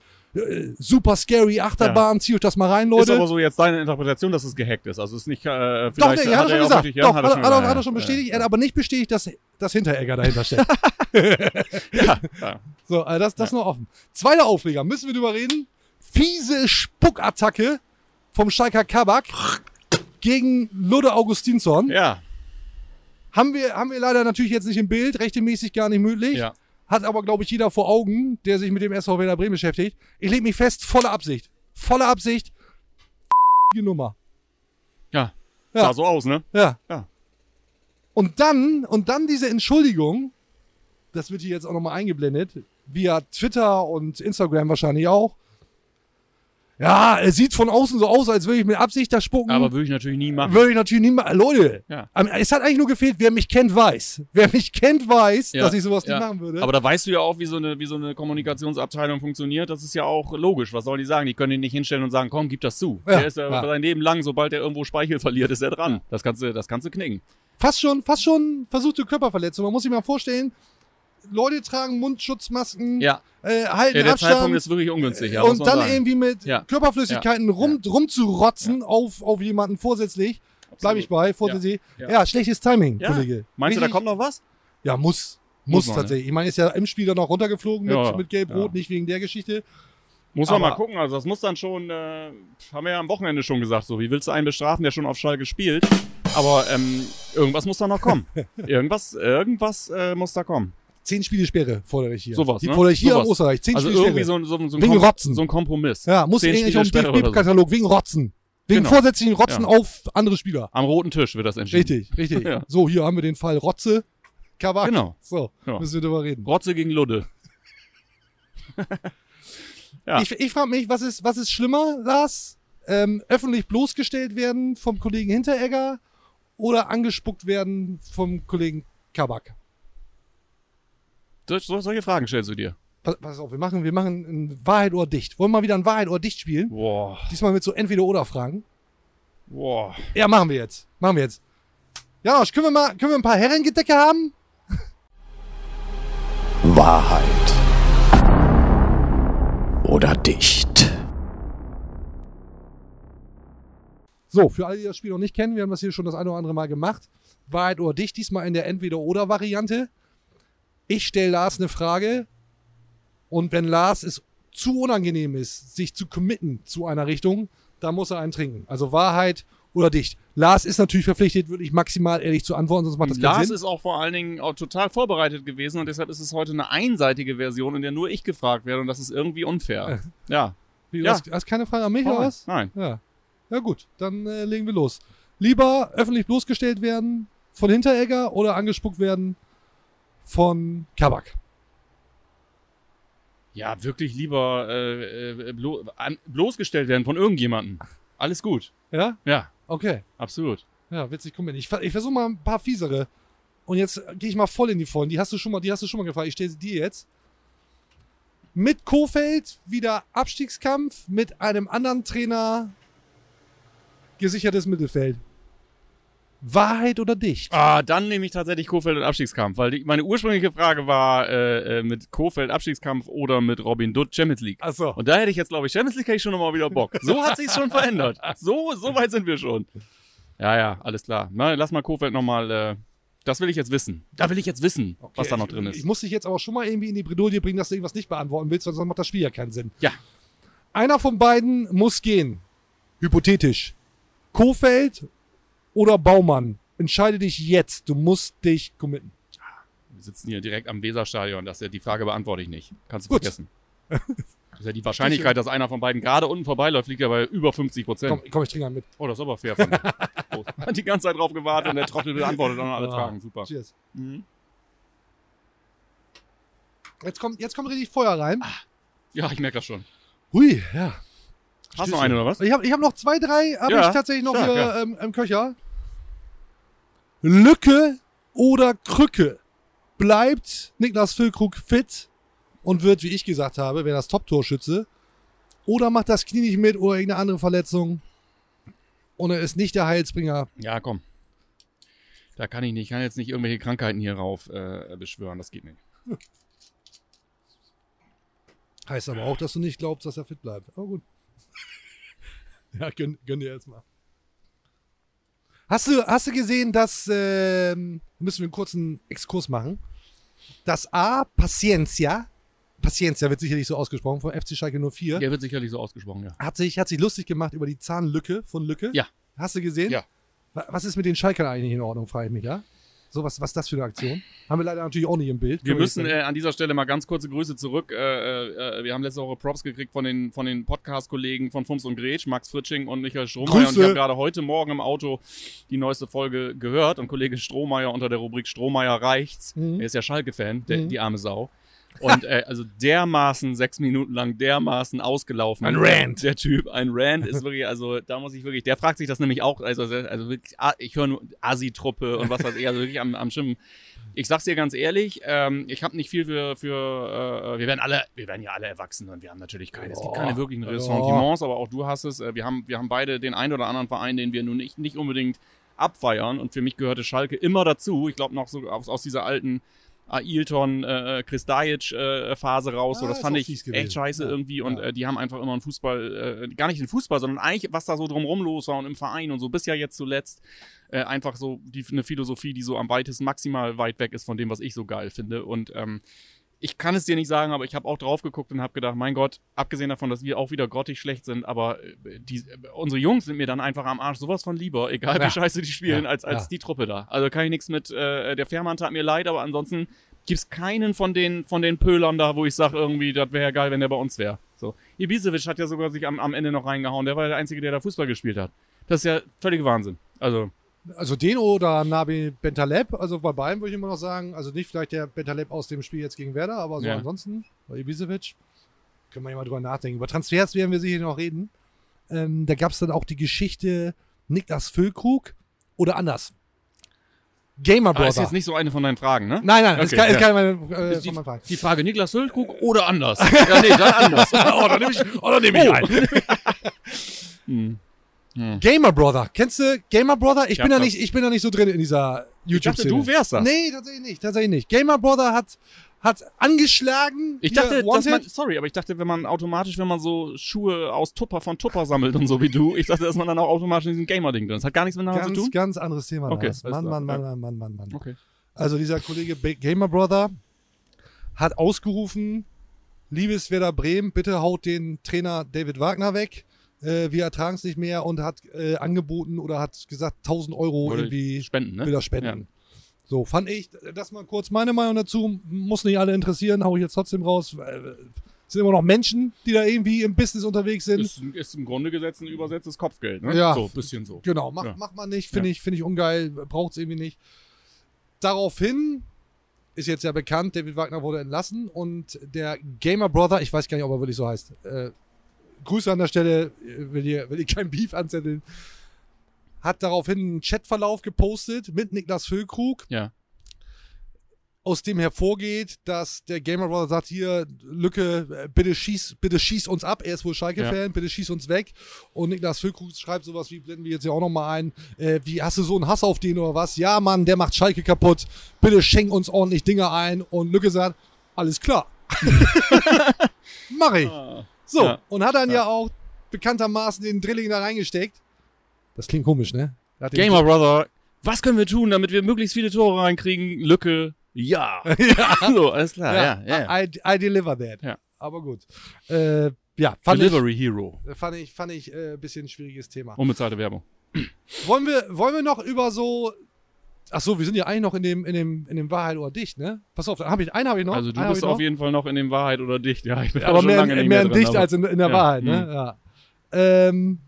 super scary Achterbahn, zieht euch das mal rein, Ist Leute. aber so jetzt deine Interpretation, dass es gehackt ist. Also es ist nicht, äh, Doch, vielleicht nee, hat er schon gesagt. ja, Doch, hat hat, er schon hat, er- hat er schon ja. bestätigt. Er hat aber nicht bestätigt, dass das Hinteregger dahinter steckt. Ja, ja. so, also das, das ist noch offen. Zweiter Aufreger, müssen wir drüber reden. Fiese Spuckattacke vom Schalker Kabak gegen Ludde Augustinsson. ja, Haben wir, haben wir leider natürlich jetzt nicht im Bild, rechtmäßig gar nicht möglich. ja. Hat aber, glaube ich, jeder vor Augen, der sich mit dem SV Werder Bremen beschäftigt. Ich lege mich fest, volle Absicht. Volle Absicht. Die Nummer. Ja. Ja. Sah so aus, ne? Ja. Ja. Und dann, und dann diese Entschuldigung, das wird hier jetzt auch nochmal eingeblendet, via Twitter und Instagram wahrscheinlich auch. Ja, es sieht von außen so aus, als würde ich mit Absicht da spucken. Aber würde ich natürlich nie machen. Würde ich natürlich nie mal. Leute, Ja. am- es hat eigentlich nur gefehlt, wer mich kennt, weiß. Wer mich kennt, weiß, Ja, dass ich sowas ja. nicht machen würde. Aber da weißt du ja auch, wie so, eine, wie so eine Kommunikationsabteilung funktioniert. Das ist ja auch logisch. Was sollen die sagen? Die können ihn nicht hinstellen und sagen, komm, gib das zu. Ja, der ist ja, ja. sein Leben lang, sobald er irgendwo Speichel verliert, ist er dran. Das kannst du, das kannst du knicken. fast schon, fast schon versuchte Körperverletzung. Man muss sich mal vorstellen, Leute tragen Mundschutzmasken, Ja. äh, halten ja der Abstand. Zeitpunkt ist wirklich ungünstig. Ja, und dann sagen. irgendwie mit Ja. Körperflüssigkeiten rum, rumzurotzen auf, auf jemanden vorsätzlich. Bleib ich bei, vorsätzlich. Ja, Ja. schlechtes Timing, Ja. Kollege. Meinst du, da Richtig- kommt noch was? Ja, muss. Muss Muss, ne? tatsächlich. Ich meine, ist ja im Spiel dann noch runtergeflogen mit, Ja, mit Gelb-Rot, ja. nicht wegen der Geschichte. Muss man Aber- mal gucken. Also das muss dann schon, äh, haben wir ja am Wochenende schon gesagt, so wie willst du einen bestrafen, der schon auf Schalke spielt? Aber ähm, irgendwas muss da noch kommen. irgendwas, irgendwas äh, muss da kommen. Zehn Spiele Sperre fordere ich hier. Sowas, Die ne? fordere ich hier Sowas. in Österreich. Zehn Also Spiele irgendwie Sperre. so, ein- so, so, ein Wegen Rotzen. so ein Kompromiss. ja, muss Sperre oder so. DFB-Katalog wegen Rotzen. Wegen Genau. vorsätzlichen Rotzen Ja. auf andere Spieler. Am roten Tisch wird das entschieden. Richtig, richtig. Ja. So, hier haben wir den Fall Rotze, Kabak. Genau. So, Ja. müssen wir drüber reden. Rotze gegen Ludde. Ja. Ich, ich frage mich, was ist, was ist schlimmer, Lars? Ähm, öffentlich bloßgestellt werden vom Kollegen Hinteregger oder angespuckt werden vom Kollegen Kabak? So, so, solche Fragen stellst du dir. Pass, pass auf, wir machen, wir machen ein Wahrheit oder Dicht. Wollen wir mal wieder ein Wahrheit oder Dicht spielen? Boah. Diesmal mit so Entweder-Oder-Fragen. Boah. Ja, machen wir jetzt. Machen wir jetzt. Janosch, können wir mal, können wir ein paar Herrengedecke haben? Wahrheit oder dicht. So, für alle, die das Spiel noch nicht kennen, wir haben das hier schon das eine oder andere Mal gemacht. Wahrheit oder dicht, diesmal in der Entweder-Oder-Variante. Ich stelle Lars eine Frage und wenn Lars es zu unangenehm ist, sich zu committen zu einer Richtung, dann muss er einen trinken. Also Wahrheit oder dicht. Lars ist natürlich verpflichtet, wirklich maximal ehrlich zu antworten, sonst macht das keinen Lars Sinn. ist auch vor allen Dingen auch total vorbereitet gewesen und deshalb ist es heute eine einseitige Version, in der nur ich gefragt werde und das ist irgendwie unfair. Ja. Wie, du ja. hast, hast keine Frage an mich Hau oder was? Nein. Ja. Ja gut, dann äh, legen wir los. Lieber öffentlich bloßgestellt werden von Hinteregger oder angespuckt werden von Kabak? Ja, wirklich lieber äh, äh, blo an, bloßgestellt werden von irgendjemandem. Alles gut. Ja? Ja, Okay. absolut. Ja, witzig, komm mit. Ich, ich versuche mal ein paar fiesere. Und jetzt gehe ich mal voll in die Vollen. Die hast du schon mal, die hast du schon mal gefragt. Ich stelle sie dir jetzt. Mit Kofeld wieder Abstiegskampf, mit einem anderen Trainer gesichertes Mittelfeld. Wahrheit oder dicht? Ah, dann nehme ich tatsächlich Kofeld und Abstiegskampf, weil die, meine ursprüngliche Frage war äh, äh, mit Kofeld Abstiegskampf oder mit Robin Dutt Champions League. Achso. Und da hätte ich jetzt, glaube ich, Champions League hätte ich schon nochmal wieder Bock. So hat sich's schon verändert. So, so weit sind wir schon. Ja, ja, alles klar. Na, lass mal Kofeld nochmal, äh, das will ich jetzt wissen. Da will ich jetzt wissen, was da noch drin Ich, ich ist. muss dich jetzt aber schon mal irgendwie in die Bredouille bringen, dass du irgendwas nicht beantworten willst, weil sonst macht das Spiel ja keinen Sinn. Ja. Einer von beiden muss gehen. Hypothetisch. Kofeld oder Baumann? Entscheide dich jetzt. Du musst dich committen. Wir sitzen hier direkt am Weserstadion. Das ja, die Frage beantworte ich nicht. Kannst du Gut. vergessen. Das ist ja die Wahrscheinlichkeit, dass einer von beiden gerade unten vorbeiläuft, liegt ja bei über 50 Prozent. Komm, komm ich trinke einen mit. Oh, das ist aber fair von. Oh, Hat die ganze Zeit drauf gewartet und der Trottel beantwortet noch alle Ah, Fragen. Super. Cheers. Mhm. Jetzt kommt, jetzt kommt richtig Feuer rein. Ja, ich merke das schon. Hui, ja. Hast du noch eine oder was? Ich habe ich hab noch zwei, drei, habe Ja, ich tatsächlich noch stark, hier ja. ähm, im Köcher. Lücke oder Krücke? Bleibt Niklas Füllkrug fit und wird, wie ich gesagt habe, wäre das Top-Torschütze? Oder macht das Knie nicht mit oder irgendeine andere Verletzung? Und er ist nicht der Heilsbringer. Ja, komm. Da kann ich nicht. Ich kann jetzt nicht irgendwelche Krankheiten hier rauf äh, beschwören. Das geht nicht. Heißt aber auch, dass du nicht glaubst, dass er fit bleibt. Aber gut. ja, gönn, gönn dir jetzt mal. Hast du, hast du gesehen, dass, ähm, müssen wir einen kurzen Exkurs machen, dass A, Paciencia, Paciencia wird sicherlich so ausgesprochen, von FC Schalke 04, Der wird sicherlich so ausgesprochen, ja. hat, sich, hat sich lustig gemacht über die Zahnlücke von Lücke. Ja. Hast du gesehen? Ja. Wa- Was ist mit den Schalkern eigentlich in Ordnung, frage ich mich, ja? So, was, was ist das für eine Aktion? Haben wir leider natürlich auch nicht im Bild. Wir Können müssen äh, an dieser Stelle mal ganz kurze Grüße zurück. Äh, äh, wir haben letzte Woche Props gekriegt von den, von den Podcast-Kollegen von Fums und Gretsch, Max Fritsching und Michael Strohmeier. Und ich habe gerade heute Morgen im Auto die neueste Folge gehört. Und Kollege Strohmeier unter der Rubrik Strohmeier reicht's. Mhm. Er ist ja Schalke-Fan, der- Mhm. die arme Sau. Und äh, also dermaßen sechs Minuten lang dermaßen ausgelaufen. Ein Rant. Der Typ, ein Rant ist wirklich, also da muss ich wirklich, der fragt sich das nämlich auch, also, also wirklich, ah, ich höre nur Asi-Truppe und was weiß ich, also wirklich am, am Schimmen. Ich sag's dir ganz ehrlich, ähm, ich habe nicht viel für, für äh, wir werden alle, wir werden ja alle erwachsen und wir haben natürlich keine, es gibt Oh. keine wirklichen. Ressentiments, aber auch du hast es, äh, wir haben, wir haben beide den einen oder anderen Verein, den wir nun nicht, nicht unbedingt abfeiern und für mich gehörte Schalke immer dazu. Ich glaube noch so aus, aus dieser alten Ailton, äh, Chris Dajic äh, Phase raus. so, Ah, das fand ich echt scheiße Ja. irgendwie und Ja. äh, die haben einfach immer einen Fußball, äh, gar nicht den Fußball, sondern eigentlich, was da so drumrum los war und im Verein und so, bis ja jetzt zuletzt äh, einfach so die, eine Philosophie, die so am weitesten maximal weit weg ist von dem, was ich so geil finde. Und ähm, ich kann es dir nicht sagen, aber ich habe auch drauf geguckt und habe gedacht, mein Gott, abgesehen davon, dass wir auch wieder grottig schlecht sind, aber äh, die, äh, unsere Jungs sind mir dann einfach am Arsch sowas von lieber, egal Ja. wie scheiße die spielen, Ja, als, als ja. die Truppe da. Also kann ich nichts mit, äh, der Fährmann tat mir leid, aber ansonsten gibt's keinen von den, von den Pölern da, wo ich sage irgendwie, das wäre ja geil, wenn der bei uns wäre. So. Ibisevic hat ja sogar sich am, am Ende noch reingehauen, der war der Einzige, der da Fußball gespielt hat. Das ist ja völlig Wahnsinn. Also, Also den oder Nabi Bentaleb, also bei beiden würde ich immer noch sagen, also nicht vielleicht der Bentaleb aus dem Spiel jetzt gegen Werder, aber so Ja. ansonsten, bei Ibisevic, können wir ja mal drüber nachdenken. Über Transfers werden wir sicher noch reden. Ähm, da gab es dann auch die Geschichte Niklas Füllkrug oder anders. Gamer Brother. ist jetzt nicht so eine von deinen Fragen, ne? nein, nein, das Okay, ist, ja. keine, ist keine äh, Ist die, von Fragen. die Frage Niklas Füllkrug oder anders? ja, nee, dann anders. oh, da nehme ich, oh, da nehm ich ein. Hm. Hm. Gamer Brother. Kennst du Gamer Brother? Ich, Ich bin da nicht, ich bin da nicht so drin in dieser Ich dachte, YouTube-Szene. du wärst das. Nee, tatsächlich nicht. Tatsächlich nicht. Gamer Brother hat, hat angeschlagen. Ich dachte, dass man, sorry, aber ich dachte, wenn man automatisch, wenn man so Schuhe aus Tupper von Tupper sammelt und so wie du, ich dachte, dass man dann auch automatisch in diesem Gamer-Ding drin ist. Hat gar nichts miteinander zu ganz, tun? ganz anderes Thema. Okay, Mann, Mann, Mann. Mann, Mann, Mann, Mann. Okay. Also dieser Kollege Gamer Brother hat ausgerufen, liebes Werder Bremen, bitte haut den Trainer David Wagner weg. Äh, wir ertragen es nicht mehr und hat äh, angeboten oder hat gesagt 1000 Euro Wollte irgendwie Spenden, ne? will er spenden. So, fand ich, das mal kurz meine Meinung dazu, muss nicht alle interessieren, hau ich jetzt trotzdem raus. Äh, sind immer noch Menschen, die da irgendwie im Business unterwegs sind. Ist, ist im Grunde gesetzt ein übersetztes Kopfgeld, ne? Ja. So, bisschen so. Genau, macht Ja. macht man nicht, finde Ja. ich, finde ich ungeil, braucht es irgendwie nicht. Daraufhin ist jetzt ja bekannt, David Wagner wurde entlassen und der Gamer Brother, ich weiß gar nicht, ob er wirklich so heißt, äh, Grüße an der Stelle, will hier, will kein Beef anzetteln, hat daraufhin einen Chatverlauf gepostet mit Niklas Füllkrug, Ja. aus dem hervorgeht, dass der Gamer Brother sagt, hier, Lücke, bitte schieß, bitte schieß uns ab. Er ist wohl Schalke-Fan, bitte schieß uns weg. Und Niklas Füllkrug schreibt sowas wie, blenden wir jetzt ja auch nochmal ein, äh, wie, hast du so einen Hass auf den oder was? Ja, Mann, der macht Schalke kaputt. Bitte schenk uns ordentlich Dinge ein. Und Lücke sagt, alles klar. Mach ich. So, Ja. und hat dann ja. Ja. auch bekanntermaßen den Drilling da reingesteckt. Das klingt komisch, ne? Er Gamer Brother, was können wir tun, damit wir möglichst viele Tore reinkriegen? Lücke, ja. So, alles klar, ja, ja. ja. I, I deliver that. Ja. Aber gut. Äh, ja, fand ich, Delivery Hero. fand ich, fand ich äh, ein bisschen ein schwieriges Thema. Unbezahlte Werbung. Wollen, wir, wollen wir noch über so. Ach so, wir sind ja eigentlich noch in dem, in dem, in dem Wahrheit oder dicht, ne? Pass auf, hab ich, einen habe ich noch. Also du bist noch. auf jeden Fall noch in dem Wahrheit oder dicht. Ja, ich bin aber schon mehr, lange nicht mehr, mehr in dicht aber- als in, in der Ja, Wahrheit, ne? mhm. Ja. Ähm,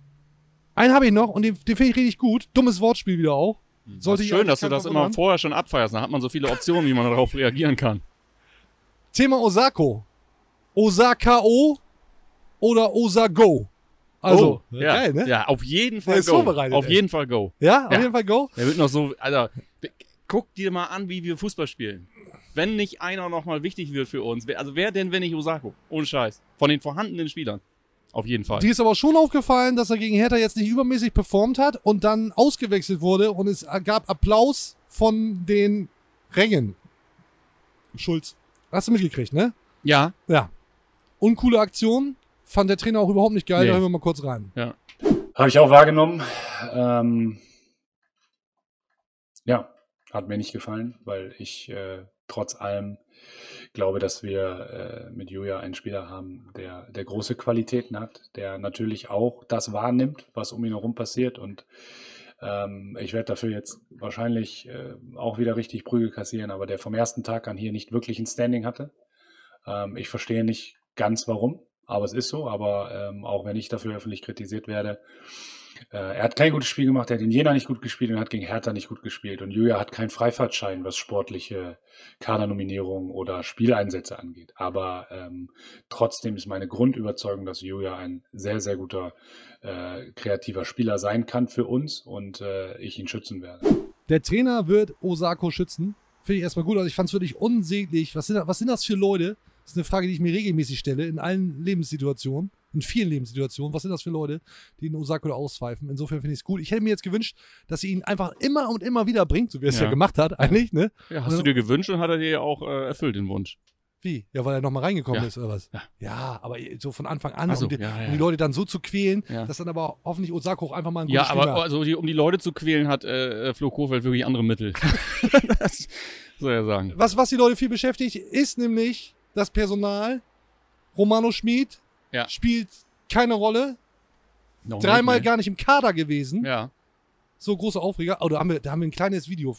einen habe ich noch und den, den finde ich richtig gut. Dummes Wortspiel wieder auch. Sollte ich Schön, dass du das immer machen. vorher schon abfeierst. Da hat man so viele Optionen, wie man darauf reagieren kann. Thema Osako. Osaka-O oder Osago. Also, oh, ja, geil, ne? ja, auf jeden Fall go. vorbereitet, auf ey. jeden Fall go. Ja, auf Ja. jeden Fall go. Der wird noch so, Alter, guck dir mal an, wie wir Fußball spielen. Wenn nicht einer nochmal wichtig wird für uns, wer- also wer denn, wenn nicht Osako? Ohne Scheiß. Von den vorhandenen Spielern. Auf jeden Fall. Die ist aber schon aufgefallen, dass er gegen Hertha jetzt nicht übermäßig performt hat und dann ausgewechselt wurde und es gab Applaus von den Rängen. Schulz. Hast du mitgekriegt, ne? ja, Ja. Uncoole Aktion. Fand der Trainer auch überhaupt nicht geil. Nee. Da hören wir mal kurz rein. Habe ich auch wahrgenommen. Ähm, ja, hat mir nicht gefallen, weil ich äh, trotz allem glaube, dass wir äh, mit Julia einen Spieler haben, der, der große Qualitäten hat, der natürlich auch das wahrnimmt, was um ihn herum passiert. Und ähm, ich werde dafür jetzt wahrscheinlich äh, auch wieder richtig Prügel kassieren, aber der vom ersten Tag an hier nicht wirklich ein Standing hatte. Ähm, ich verstehe nicht ganz warum, aber es ist so. Aber ähm, auch wenn ich dafür öffentlich kritisiert werde, er hat kein gutes Spiel gemacht, er hat in Jena nicht gut gespielt und hat gegen Hertha nicht gut gespielt. Und Julia hat keinen Freifahrtschein, was sportliche Kadernominierungen oder Spieleinsätze angeht. Aber ähm, trotzdem ist meine Grundüberzeugung, dass Julia ein sehr, sehr guter äh, kreativer Spieler sein kann für uns und äh, ich ihn schützen werde. Der Trainer wird Osako schützen. Finde ich erstmal gut. Also ich fand es wirklich unsäglich. Was sind, was sind das für Leute? Das ist eine Frage, die ich mir regelmäßig stelle, in allen Lebenssituationen, in vielen Lebenssituationen. Was sind das für Leute, die den Osako da auspfeifen? Insofern finde ich es gut. Ich hätte mir jetzt gewünscht, dass sie ihn einfach immer und immer wieder bringt, so wie er es ja. Ja. gemacht hat, eigentlich, ne? ja hast du dir gewünscht und hat er dir ja auch äh, erfüllt, den Wunsch. Wie? Ja, weil er nochmal reingekommen Ja. ist, oder was? Ja. Ja, aber so von Anfang an, Ach so, um, die, ja, ja. um die Leute dann so zu quälen, Ja. dass dann aber hoffentlich Osako auch einfach mal ein Ja, gutes aber Spiel also, die, um die Leute zu quälen, hat äh, Flo Kofeld wirklich andere Mittel. das soll er sagen. Was, was die Leute viel beschäftigt, ist nämlich das Personal. Romano Schmid Ja. spielt keine Rolle. Noch Dreimal nicht, ne? gar nicht im Kader gewesen. Ja. So große Aufreger. Oh, da haben, wir, da haben wir ein kleines Video.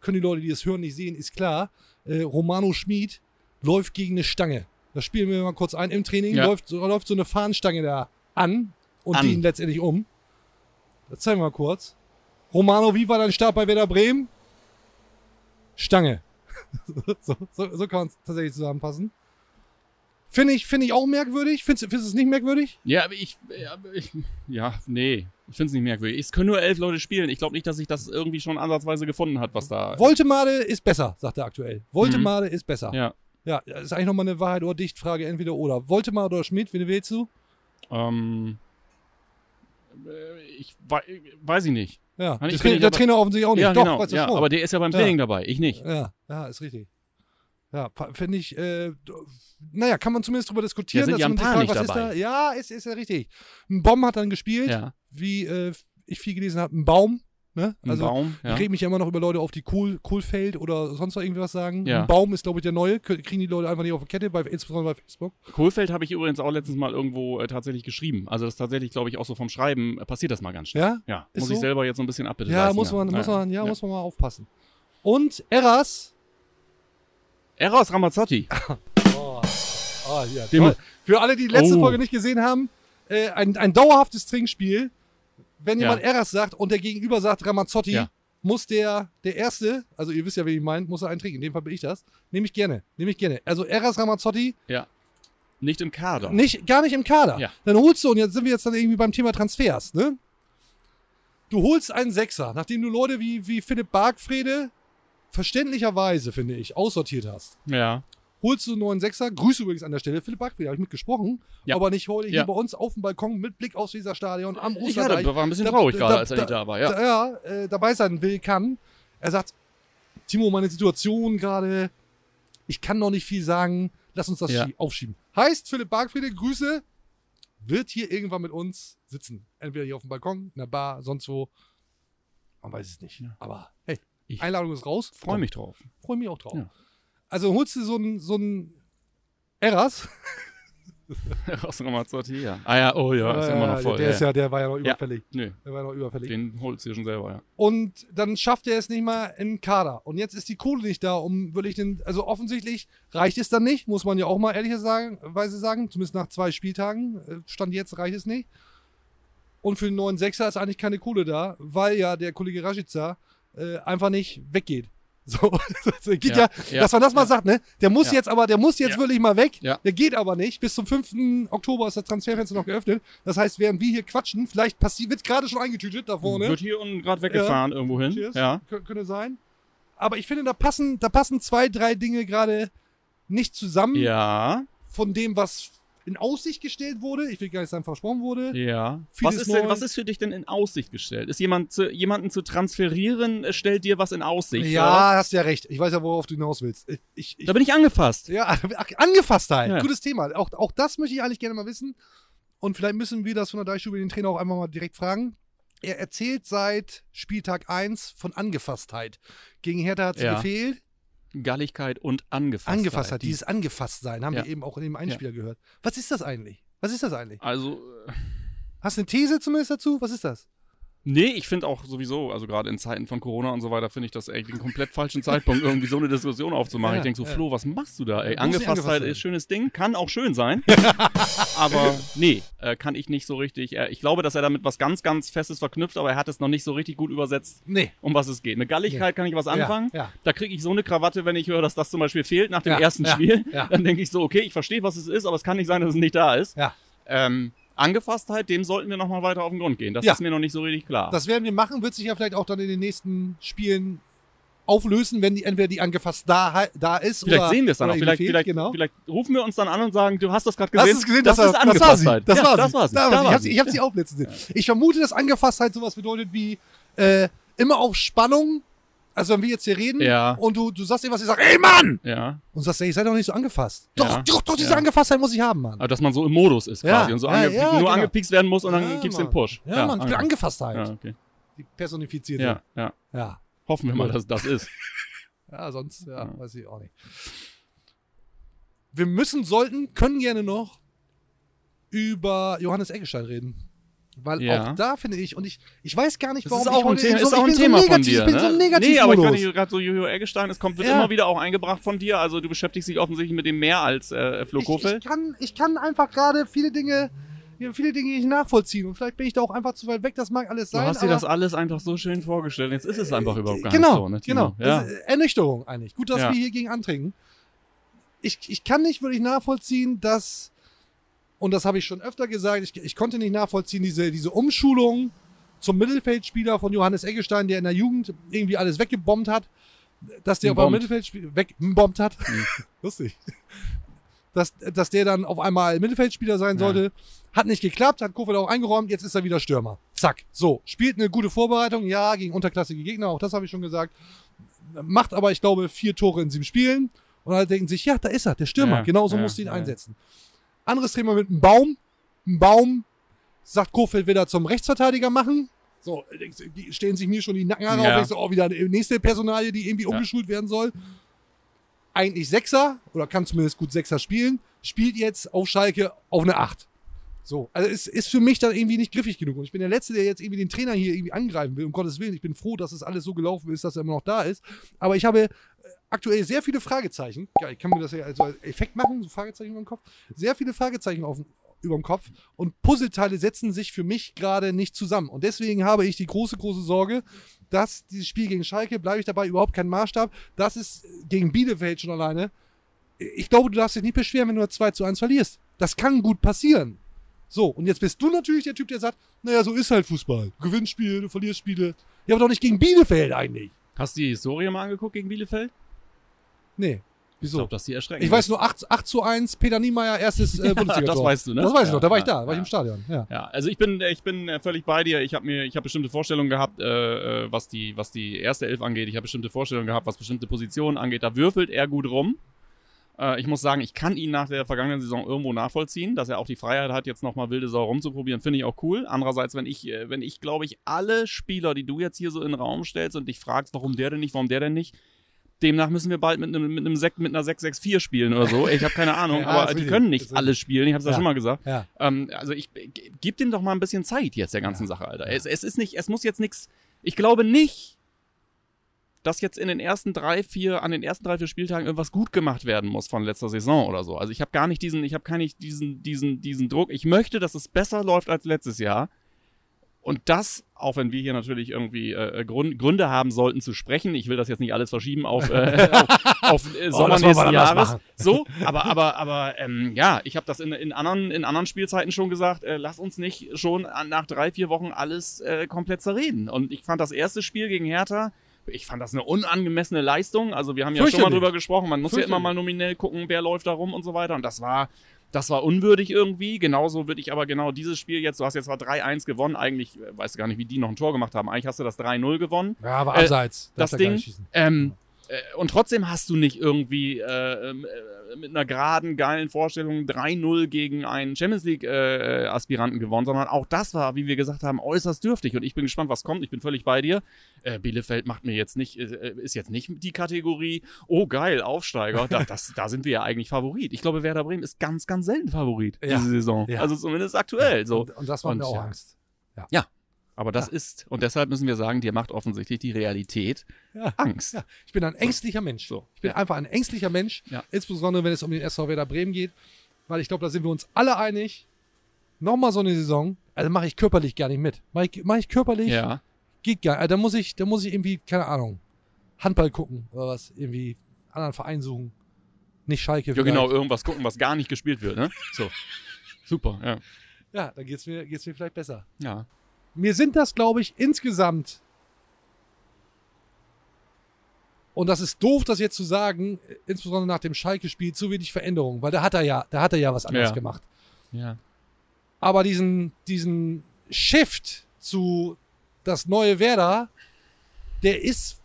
Können die Leute, die das hören, nicht sehen, ist klar. Äh, Romano Schmid läuft gegen eine Stange. Das spielen wir mal kurz ein. Im Training Ja. läuft, so, läuft so eine Fahnenstange da an und An. die ihn letztendlich um. Das zeigen wir mal kurz. Romano, wie war dein Start bei Werder Bremen? Stange. so, so, so kann man es tatsächlich zusammenfassen. Finde ich, finde ich auch merkwürdig. Findest, du- es nicht merkwürdig? Ja, aber ich, ja, aber ich, ja, nee, ich finde es nicht merkwürdig. Es können nur elf Leute spielen. Ich glaube nicht, dass sich das irgendwie schon ansatzweise gefunden hat, was da. Voltemade ist besser, sagt er aktuell. Voltemade ist besser. Ja. Ja, das ist eigentlich nochmal eine Wahrheit oder Dichtfrage, entweder oder. Voltemade oder Schmidt, wen wählst du? Ähm, äh, ich wei- weiß ich nicht. Ja, der, ich Trainer, der Trainer offensichtlich auch nicht. ja, Doch, genau. weißt du Ja, schon. aber der ist ja beim Ja. Training dabei. Ich nicht. ja, ja, ist richtig. Ja, finde ich, äh, naja, kann man zumindest drüber diskutieren. sind dass ja sich paar fragt, nicht was ist da? Ja, ist, ist ja richtig. Ein Bomb hat dann gespielt, Ja, wie äh, ich viel gelesen habe, ein Baum. Ne? ein Also Baum. Ja. ich reg mich ja immer noch über Leute auf, die Kohl, Kohlfeld oder sonst noch irgendwas sagen. Ja. Ein Baum ist, glaube ich, der neue. Kriegen die Leute einfach nicht auf die Kette, bei, insbesondere bei Facebook. Kohlfeld habe ich übrigens auch letztens mal irgendwo äh, tatsächlich geschrieben. Also das ist tatsächlich, glaube ich, auch so vom Schreiben äh, passiert das mal ganz schnell. Ja? Ja, Ist muss ich so? selber jetzt so ein bisschen abbitte Ja, leisten, muss man, muss man, ja, muss man mal aufpassen. Und Eras. Eros Ramazzotti. Oh, oh, ja, Dem-. Für alle, die die letzte Oh. Folge nicht gesehen haben, äh, ein, ein dauerhaftes Trinkspiel. Wenn Ja. jemand Eras sagt und der Gegenüber sagt Ramazzotti, Ja. muss der, der Erste, also ihr wisst ja, wen ich meine, muss er einen trinken. In dem Fall bin ich das. Nehme ich gerne. Nehme ich gerne. Also Eras Ramazzotti, Nicht im Kader. nicht, gar nicht im Kader. Ja. Dann holst du, und jetzt sind wir jetzt dann irgendwie beim Thema Transfers, ne? Du holst einen Sechser, nachdem du Leute wie, wie Philipp Bargfrede verständlicherweise, finde ich, aussortiert hast. Ja. holst du einen neuen Sechser. Grüße übrigens an der Stelle. Philipp Backfried, habe ich mitgesprochen. Ja. Aber nicht heute hier Ja. bei uns auf dem Balkon mit Blick aufs Weserstadion am Ich ja, da war ein bisschen Da- traurig da- gerade, als er nicht da war. Ja. Da, ja, äh, dabei sein will, kann. Er sagt, Timo, meine Situation gerade, ich kann noch nicht viel sagen, lass uns das Ja. schie- aufschieben. Heißt, Philipp Bargfriede, Grüße, wird hier irgendwann mit uns sitzen. Entweder hier auf dem Balkon, in der Bar, sonst wo. Man weiß es nicht. Ja. Aber hey, Ich Einladung ist raus. freue mich drauf. Freue mich auch drauf. Ja. Also holst du so einen so einen Eras. Eros Ramazzotti, ja. Ah ja, oh ja, ist immer noch voll. Der, ja, ist ja, der war ja noch Ja. überfällig. Nö, Der war ja noch überfällig. den holst du dir schon selber, ja. Und dann schafft er es nicht mal in den Kader. Und jetzt ist die Kohle nicht da, um wirklich den. Also offensichtlich reicht es dann nicht, muss man ja auch mal ehrlicherweise sagen. Zumindest nach zwei Spieltagen. äh, Stand jetzt reicht es nicht. Und für den neuen Sechser ist eigentlich keine Kohle da, weil ja der Kollege Rashica äh, einfach nicht weggeht. So, das geht ja, Ja, dass man das mal ja. sagt, ne? Der muss Ja. jetzt aber, der muss jetzt wirklich mal weg. Ja. Der geht aber nicht. Bis zum 5. Oktober ist das Transferfenster noch geöffnet. Das heißt, während wir hier quatschen, vielleicht passiert, wird gerade schon eingetütet da vorne. Wird hier und gerade weggefahren irgendwo hin. Cheers. Ja. Kö- könnte sein. Aber ich finde, da passen, da passen zwei, drei Dinge gerade nicht zusammen Ja, von dem, was in Aussicht gestellt wurde. Ich will gar nicht sagen, versprochen wurde. ja. Vieles Was ist, denn, was ist für dich denn in Aussicht gestellt? Ist jemand zu, jemanden zu transferieren, äh, stellt dir was in Aussicht? oder Ja, hast ja recht. Ich weiß ja, worauf du hinaus willst. Ich, ich, ich, Da bin ich angefasst. ja, ach, Angefasstheit. Ja. Gutes Thema. Auch, auch das möchte ich eigentlich gerne mal wissen. Und vielleicht müssen wir das von der Deichstube den Trainer auch einmal mal direkt fragen. Er erzählt seit Spieltag 1 von Angefasstheit. Gegen Hertha hat sie Ja. gefehlt. Galligkeit und Angefasstheit. Angefasstheit, Die- dieses Angefasstsein, haben Ja. wir eben auch in dem Einspieler gehört. Was ist das eigentlich? Was ist das eigentlich? Also, äh, Hast du eine These zumindest dazu? Was ist das? Nee, ich finde auch sowieso, also gerade in Zeiten von Corona und so weiter, finde ich das echt den komplett falschen Zeitpunkt, irgendwie so eine Diskussion aufzumachen. Ja, ich denke so, ja. Flo, was machst du da, ey? Angefasstheit ist schönes Ding, kann auch schön sein. aber nee, äh, kann ich nicht so richtig. Äh, ich glaube, dass er damit was ganz, ganz Festes verknüpft, aber er hat es noch nicht so richtig gut übersetzt, Nee. um was es geht. Mit Galligkeit kann ich was anfangen. Ja. Da kriege ich so eine Krawatte, wenn ich höre, dass das zum Beispiel fehlt nach dem ersten Spiel. Dann denke ich so, okay, ich verstehe, was es ist, aber es kann nicht sein, dass es nicht da ist. Ja. Ähm, Angefasstheit, dem sollten wir nochmal weiter auf den Grund gehen. Das Ja. ist mir noch nicht so richtig klar. Das werden wir machen, wird sich ja vielleicht auch dann in den nächsten Spielen auflösen, wenn die, entweder die angefasst da, da ist vielleicht oder sehen wir es dann auch. Vielleicht, fehlt, vielleicht, genau. vielleicht rufen wir uns dann an und sagen, du hast das gerade Hast gesehen. du es gesehen? Das, ist das war sie. Angefasstheit. Das ja, war das sie. war sie. Da Da war sie. Ich habe sie, ich hab sie aufblitzen sehen. Ich vermute, dass Angefasstheit sowas bedeutet wie äh, immer auf Spannung. Also wenn wir jetzt hier reden Ja. und du, du sagst irgendwas, ich sag, ey Mann! Ja, Und sagst, ey, sei doch nicht so angefasst. Doch, Ja. doch, doch, diese Ja. Angefasstheit muss ich haben, Mann. aber dass man so im Modus ist Ja, quasi und so ja, ange ja, nur genau. angepikst werden muss und dann Ja, gibst du den Mann. Push. Ja, Mann, ich okay. Angefasstheit. Ja, okay. Die personifizierte. ja, ja. ja. Hoffen wir mal, dass das ist. Ja, sonst, ja, Ja. weiß ich auch nicht. Wir müssen, sollten, können gerne noch über Johannes Eggestein reden. Weil Ja. auch da finde ich, und ich, ich weiß gar nicht, Das warum ist ich auch ein, heute Thema, so, ist auch ich ein bin Thema so von negativ, dir. Ich bin ne? so negativ nee, aber ich Modus. kann gerade so Jojo Eggestein, es kommt, wird Ja. immer wieder auch eingebracht von dir. Also du beschäftigst dich offensichtlich mit dem mehr als äh, Flo ich, ich, kann, ich kann einfach gerade viele Dinge, viele Dinge nicht nachvollziehen. Und vielleicht bin ich da auch einfach zu weit weg, das mag alles Du sein. hast dir das alles einfach so schön vorgestellt. Jetzt ist es einfach überhaupt gar genau, nicht so. Ne, Timo? genau. Ja. Das ist Ernüchterung eigentlich. Gut, dass Ja. wir hier gegen antreten. Ich, ich kann nicht wirklich nachvollziehen, dass, und das habe ich schon öfter gesagt, ich, ich konnte nicht nachvollziehen, diese, diese Umschulung zum Mittelfeldspieler von Johannes Eggestein, der in der Jugend irgendwie alles weggebombt hat, dass der auf einmal. Mittelfeldspieler weggebombt hat. Mhm. Lustig. Dass, dass der dann auf einmal Mittelfeldspieler sein Ja. sollte. Hat nicht geklappt, hat Kofeld auch eingeräumt, jetzt ist er wieder Stürmer. Zack. So, spielt eine gute Vorbereitung, ja, gegen unterklassige Gegner, auch das habe ich schon gesagt. Macht aber, ich glaube, vier Tore in sieben Spielen Und alle denken sich, ja, da ist er, der Stürmer. Ja, Genauso ja, musst du ihn ja. einsetzen. Anderes Thema mit einem Baum. Ein Baum sagt Kofeld wieder zum Rechtsverteidiger machen. So, die stehen sich mir schon die Nackenhaare Ja. auf. Ich so, oh, wieder eine nächste Personalie, die irgendwie umgeschult werden soll. Eigentlich Sechser, oder kann zumindest gut Sechser spielen, spielt jetzt auf Schalke auf eine Acht. So, also es ist für mich dann irgendwie nicht griffig genug. Und ich bin der Letzte, der jetzt irgendwie den Trainer hier irgendwie angreifen will, um Gottes Willen. Ich bin froh, dass es alles so gelaufen ist, dass er immer noch da ist. Aber ich habe aktuell sehr viele Fragezeichen. Ja, ich kann mir das ja als Effekt machen, so Fragezeichen über dem Kopf. Sehr viele Fragezeichen auf, über dem Kopf. Und Puzzleteile setzen sich für mich gerade nicht zusammen. Und deswegen habe ich die große, große Sorge, dass dieses Spiel gegen Schalke, bleibe ich dabei, überhaupt kein Maßstab. Das ist gegen Bielefeld schon alleine. Ich glaube, du darfst dich nicht beschweren, wenn du 2 zu 1 verlierst. Das kann gut passieren. So, und jetzt bist du natürlich der Typ, der sagt, naja, so ist halt Fußball. Du gewinnst Spiele, du verlierst Spiele. Ja, aber doch nicht gegen Bielefeld eigentlich. Hast du die Historie mal angeguckt gegen Bielefeld? Nee. Ich Wieso? glaube, dass die erschreckend Ich weiß nur 8, 8 zu 1, Peter Niemeyer, erstes äh, Bundesliga. das weißt du, ne? Das weiß ich Ja, noch, da war ich ja, da, war ich ja. im Stadion. Ja. Ja, also ich bin, ich bin äh, völlig bei dir. Ich habe mir, ich habe bestimmte Vorstellungen gehabt, äh, äh, was die, was die erste Elf angeht. Ich habe bestimmte Vorstellungen gehabt, was bestimmte Positionen angeht. Da würfelt er gut rum. Äh, ich muss sagen, ich kann ihn nach der vergangenen Saison irgendwo nachvollziehen, dass er auch die Freiheit hat, jetzt nochmal wilde Sau rumzuprobieren, finde ich auch cool. Andererseits, wenn ich, äh, wenn ich, glaube ich, alle Spieler, die du jetzt hier so in den Raum stellst und dich fragst, warum der denn nicht, warum der denn nicht, demnach müssen wir bald mit einem, mit einem Sek mit einer 664 spielen oder so. Ich habe keine Ahnung, Ja, aber die richtig, können nicht alle spielen. Ich habe es ja. Ja. schon mal gesagt. Ja. Ähm, also ich gib dem doch mal ein bisschen Zeit jetzt der ganzen Sache, Alter. Es, es ist nicht, es muss jetzt nichts. Ich glaube nicht, dass jetzt in den ersten drei, vier, an den ersten drei, vier Spieltagen irgendwas gut gemacht werden muss von letzter Saison oder so. Also ich habe gar nicht diesen, ich habe gar nicht diesen, diesen, diesen Druck. Ich möchte, dass es besser läuft als letztes Jahr. Und das, auch wenn wir hier natürlich irgendwie äh, Grund, Gründe haben sollten zu sprechen, ich will das jetzt nicht alles verschieben auf, äh, auf, auf äh, Sommer wir nächsten Jahres. So, aber, aber, aber ähm, ja, ich habe das in, in, anderen, in anderen Spielzeiten schon gesagt, äh, lass uns nicht schon nach drei, vier Wochen alles äh, komplett zerreden. Und ich fand das erste Spiel gegen Hertha, ich fand das eine unangemessene Leistung. Also wir haben ja schon mal drüber gesprochen, man muss ja immer mal nominell gucken, wer läuft da rum und so weiter. Und das war, das war unwürdig irgendwie. Genauso würde ich aber genau dieses Spiel jetzt, du hast jetzt zwar 3-1 gewonnen, eigentlich, äh, weißt du gar nicht, wie die noch ein Tor gemacht haben. Eigentlich hast du das 3-0 gewonnen. ja, aber Äh, abseits. Das du gar Ding. Ähm, äh, und trotzdem hast du nicht irgendwie äh, ähm, äh, mit einer geraden, geilen Vorstellung 3-0 gegen einen Champions League-Aspiranten gewonnen, sondern auch das war, wie wir gesagt haben, äußerst dürftig. Und ich bin gespannt, was kommt. Ich bin völlig bei dir. Äh, Bielefeld macht mir jetzt nicht, äh, ist jetzt nicht die Kategorie, oh geil, Aufsteiger. Da, das, da sind wir ja eigentlich Favorit. Ich glaube, Werder Bremen ist ganz, ganz selten Favorit Ja. diese Saison. Ja. Also zumindest aktuell. So. Und, und das macht Und mir auch ja. Angst. Aber das ist, und deshalb müssen wir sagen, dir macht offensichtlich die Realität Ja. Angst. Ja, ich bin ein ängstlicher Mensch. So. Ich bin einfach ein ängstlicher Mensch, Ja. insbesondere wenn es um den SV Werder Bremen geht, weil ich glaube, da sind wir uns alle einig. Nochmal so eine Saison, also mache ich körperlich gar nicht mit. Mache ich, mach ich körperlich, Ja. geht gar also da muss ich, da muss ich irgendwie, keine Ahnung, Handball gucken oder was, irgendwie anderen Verein suchen. Nicht Schalke. Ja, vielleicht. genau, irgendwas gucken, was gar nicht gespielt wird, ne? So. Super, ja. Ja, dann geht's mir, geht's mir vielleicht besser. Ja. Mir sind das, glaube ich, insgesamt. Und das ist doof, das jetzt zu sagen, insbesondere nach dem Schalke-Spiel, zu wenig Veränderungen, weil da hat er ja, da hat er ja was anderes Ja. gemacht. Ja. Aber diesen, diesen Shift zu das neue Werder, der ist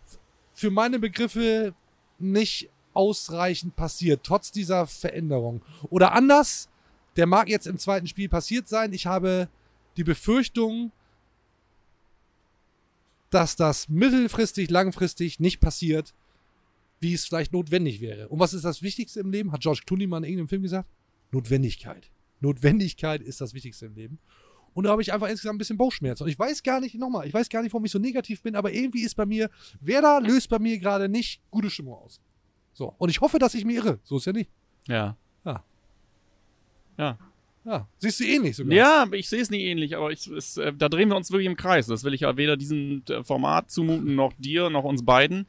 für meine Begriffe nicht ausreichend passiert, trotz dieser Veränderung. Oder anders, der mag jetzt im zweiten Spiel passiert sein. Ich habe die Befürchtung, dass das mittelfristig, langfristig nicht passiert, wie es vielleicht notwendig wäre. Und was ist das Wichtigste im Leben? Hat George Clooney mal in irgendeinem Film gesagt? Notwendigkeit. Notwendigkeit ist das Wichtigste im Leben. Und da habe ich einfach insgesamt ein bisschen Bauchschmerzen. Und ich weiß gar nicht, nochmal, ich weiß gar nicht, warum ich so negativ bin, aber irgendwie ist bei mir, Werder löst bei mir gerade nicht gute Stimmung aus. So. Und ich hoffe, dass ich mir irre. So ist ja nicht. Ja. Ja. Ja. Ja. Siehst du ähnlich sogar. Ja, ich sehe es nicht ähnlich, aber ich, es, äh, da drehen wir uns wirklich im Kreis. Das will ich ja weder diesem äh, Format zumuten, noch dir, noch uns beiden.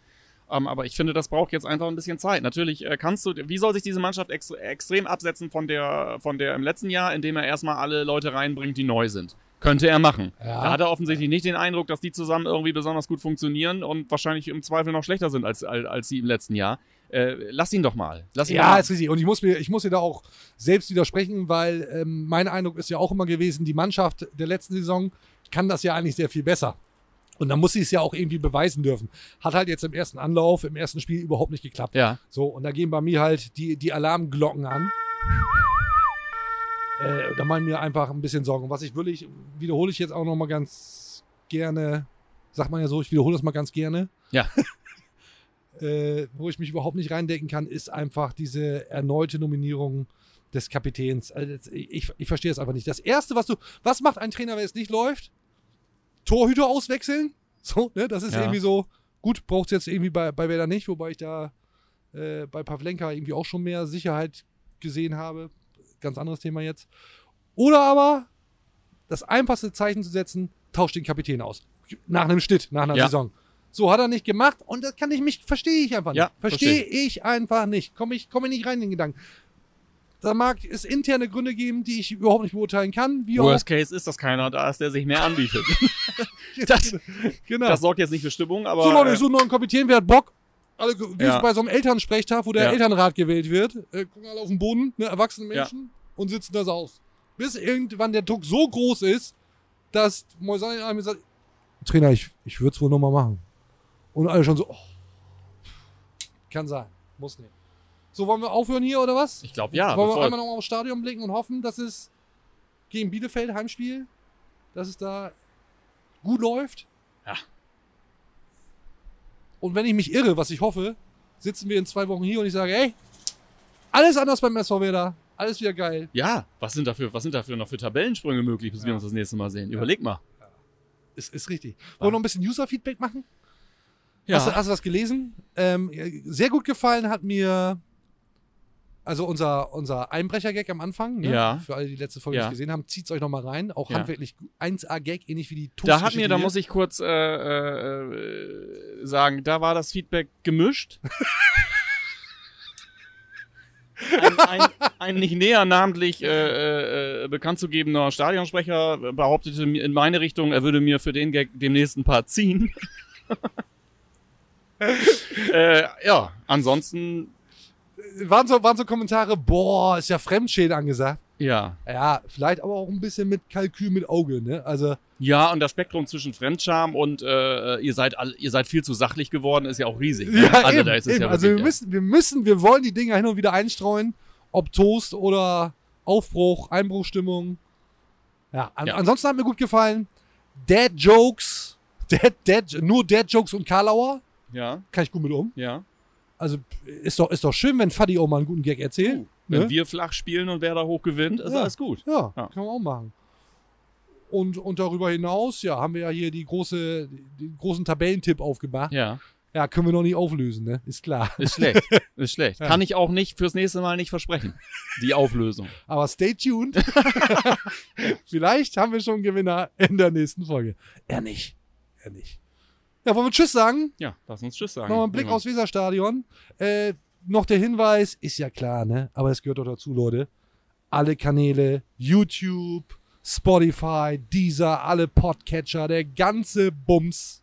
Ähm, aber ich finde, das braucht jetzt einfach ein bisschen Zeit. Natürlich äh, kannst du, wie soll sich diese Mannschaft ex extrem absetzen von der, von der im letzten Jahr, indem er erstmal alle Leute reinbringt, die neu sind? Könnte er machen. Ja. Da hat er offensichtlich nicht den Eindruck, dass die zusammen irgendwie besonders gut funktionieren und wahrscheinlich im Zweifel noch schlechter sind als, als, als sie im letzten Jahr. Äh, lass ihn doch mal. Lass ihn Ja, mal. ist richtig. Und ich muss mir, ich muss dir da auch selbst widersprechen, weil ähm, mein Eindruck ist ja auch immer gewesen, die Mannschaft der letzten Saison kann das ja eigentlich sehr viel besser. Und dann muss sie es ja auch irgendwie beweisen dürfen. Hat halt jetzt im ersten Anlauf, im ersten Spiel überhaupt nicht geklappt. Ja. So, und da gehen bei mir halt die, die Alarmglocken an. Äh, da machen mir einfach ein bisschen Sorgen. Was ich wirklich, wiederhole ich jetzt auch noch mal ganz gerne, sagt man ja so, ich wiederhole das mal ganz gerne. Ja. äh, wo ich mich überhaupt nicht reindenken kann, ist einfach diese erneute Nominierung des Kapitäns. Also ich, ich verstehe es einfach nicht. Das Erste, was du, was macht ein Trainer, wenn es nicht läuft? Torhüter auswechseln? So, ne? Das ist Ja. irgendwie so, gut, braucht es jetzt irgendwie bei, bei Werder nicht, wobei ich da äh, bei Pavlenka irgendwie auch schon mehr Sicherheit gesehen habe. Ganz anderes Thema jetzt. Oder aber das einfachste Zeichen zu setzen, tauscht den Kapitän aus. Nach einem Schnitt, nach einer Ja. Saison. So hat er nicht gemacht und das kann ich mich, verstehe ich einfach nicht. Ja, verstehe verstehe ich einfach nicht. Komme ich, komme nicht rein in den Gedanken. Da mag es interne Gründe geben, die ich überhaupt nicht beurteilen kann. Wie Worst Case ist, dass keiner da ist, der sich mehr anbietet. das, genau. das sorgt jetzt nicht für Stimmung, aber. so Leute, äh, ich suche noch einen Kapitän, wer hat Bock? Alle, wie Ja. es bei so einem Elternsprechtag, wo der Ja. Elternrat gewählt wird, äh, gucken alle auf den Boden, ne, erwachsene Ja. Menschen, und sitzen das aus. Bis irgendwann der Druck so groß ist, dass Moisanin einem sagt, Trainer, ich, ich würde es wohl nochmal machen. Und alle schon so, oh, kann sein, muss nicht. So, wollen wir aufhören hier oder was? ich glaube, ja. wollen wir einmal noch aufs Stadion blicken und hoffen, dass es gegen Bielefeld Heimspiel, dass es da gut läuft? Ja. Und wenn ich mich irre, was ich hoffe, sitzen wir in zwei Wochen hier und ich sage, ey, alles anders beim SV Werder, alles wieder geil. ja, was sind, dafür, was sind dafür noch für Tabellensprünge möglich, bis wir Ja. uns das nächste Mal sehen? Überleg mal. Ist, ist richtig. Wollen wir noch ein bisschen User-Feedback machen? Ja. Hast, du, hast du was gelesen? Ähm, sehr gut gefallen hat mir, also unser, unser Einbrecher-Gag am Anfang. Ne? Ja. Für alle, die die letzte Folge Ja. nicht gesehen haben, zieht's euch nochmal rein. Auch Ja. handwerklich 1A-Gag, ähnlich wie die da hat mir, da muss ich kurz äh, äh, sagen, da war das Feedback gemischt. ein, ein, ein nicht näher namentlich äh, äh, bekannt zu gebender Stadionsprecher behauptete mir in meine Richtung, er würde mir für den Gag demnächst ein paar ziehen. äh, ja, ansonsten, waren, so, waren so Kommentare, boah, ist ja Fremdschäden angesagt. ja. Ja, vielleicht aber auch ein bisschen mit Kalkül mit Auge, ne? Also, Ja, und das Spektrum zwischen Fremdscham und äh, ihr seid all, ihr seid viel zu sachlich geworden, ist ja auch riesig. Ne? ja, also eben, da ist es eben. ja also wir wirklich, müssen, wir müssen, wir wollen die Dinger hin und wieder einstreuen, ob Toast oder Aufbruch, Einbruchstimmung. Ja, an, Ja. ansonsten hat mir gut gefallen. Dad Jokes, Dad, Dad, nur Dad Jokes und Karlauer, ja, kann ich gut mit um. ja. Also ist doch, ist doch schön, wenn Fadi auch mal einen guten Gag erzählt. Wenn ne? wir flach spielen und wer da hoch gewinnt, ist Ja. alles gut. Ja, Ja. kann man auch machen. Und, und darüber hinaus, ja, haben wir ja hier die große, den großen Tabellentipp aufgemacht. Ja, Ja, können wir noch nicht auflösen, ne? Ist klar. ist schlecht. ist schlecht. Ja. Kann ich auch nicht fürs nächste Mal nicht versprechen. Die Auflösung. Aber stay tuned. Vielleicht haben wir schon einen Gewinner in der nächsten Folge. Er nicht. Er nicht. Ja, wollen wir Tschüss sagen? Ja, lass uns Tschüss sagen. Nochmal einen Blick aufs Weserstadion. Äh, noch der Hinweis, ist ja klar, ne? Aber es gehört doch dazu, Leute. Alle Kanäle, YouTube, Spotify, Deezer, alle Podcatcher, der ganze Bums.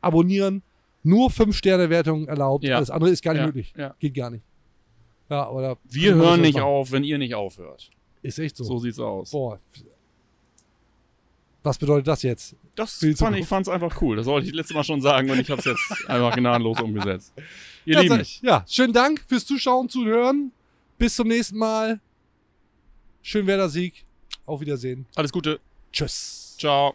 Abonnieren. Nur 5-Sterne-Wertungen erlaubt. Ja. Alles andere ist gar nicht Ja, möglich. ja. Geht gar nicht. Ja, oder Wir hören nicht auf, wenn ihr nicht aufhört. Ist echt so. So sieht's aus. Boah. Was bedeutet das jetzt? Das fand, ich Zukunft. fand's einfach cool. Das wollte ich letztes Mal schon sagen und ich habe es jetzt einfach gnadenlos umgesetzt. Ihr Ja, Lieben, ich. ja, schönen Dank fürs Zuschauen, Zuhören. Bis zum nächsten Mal. Schön Werder Sieg. Auf Wiedersehen. alles Gute. Tschüss. Ciao.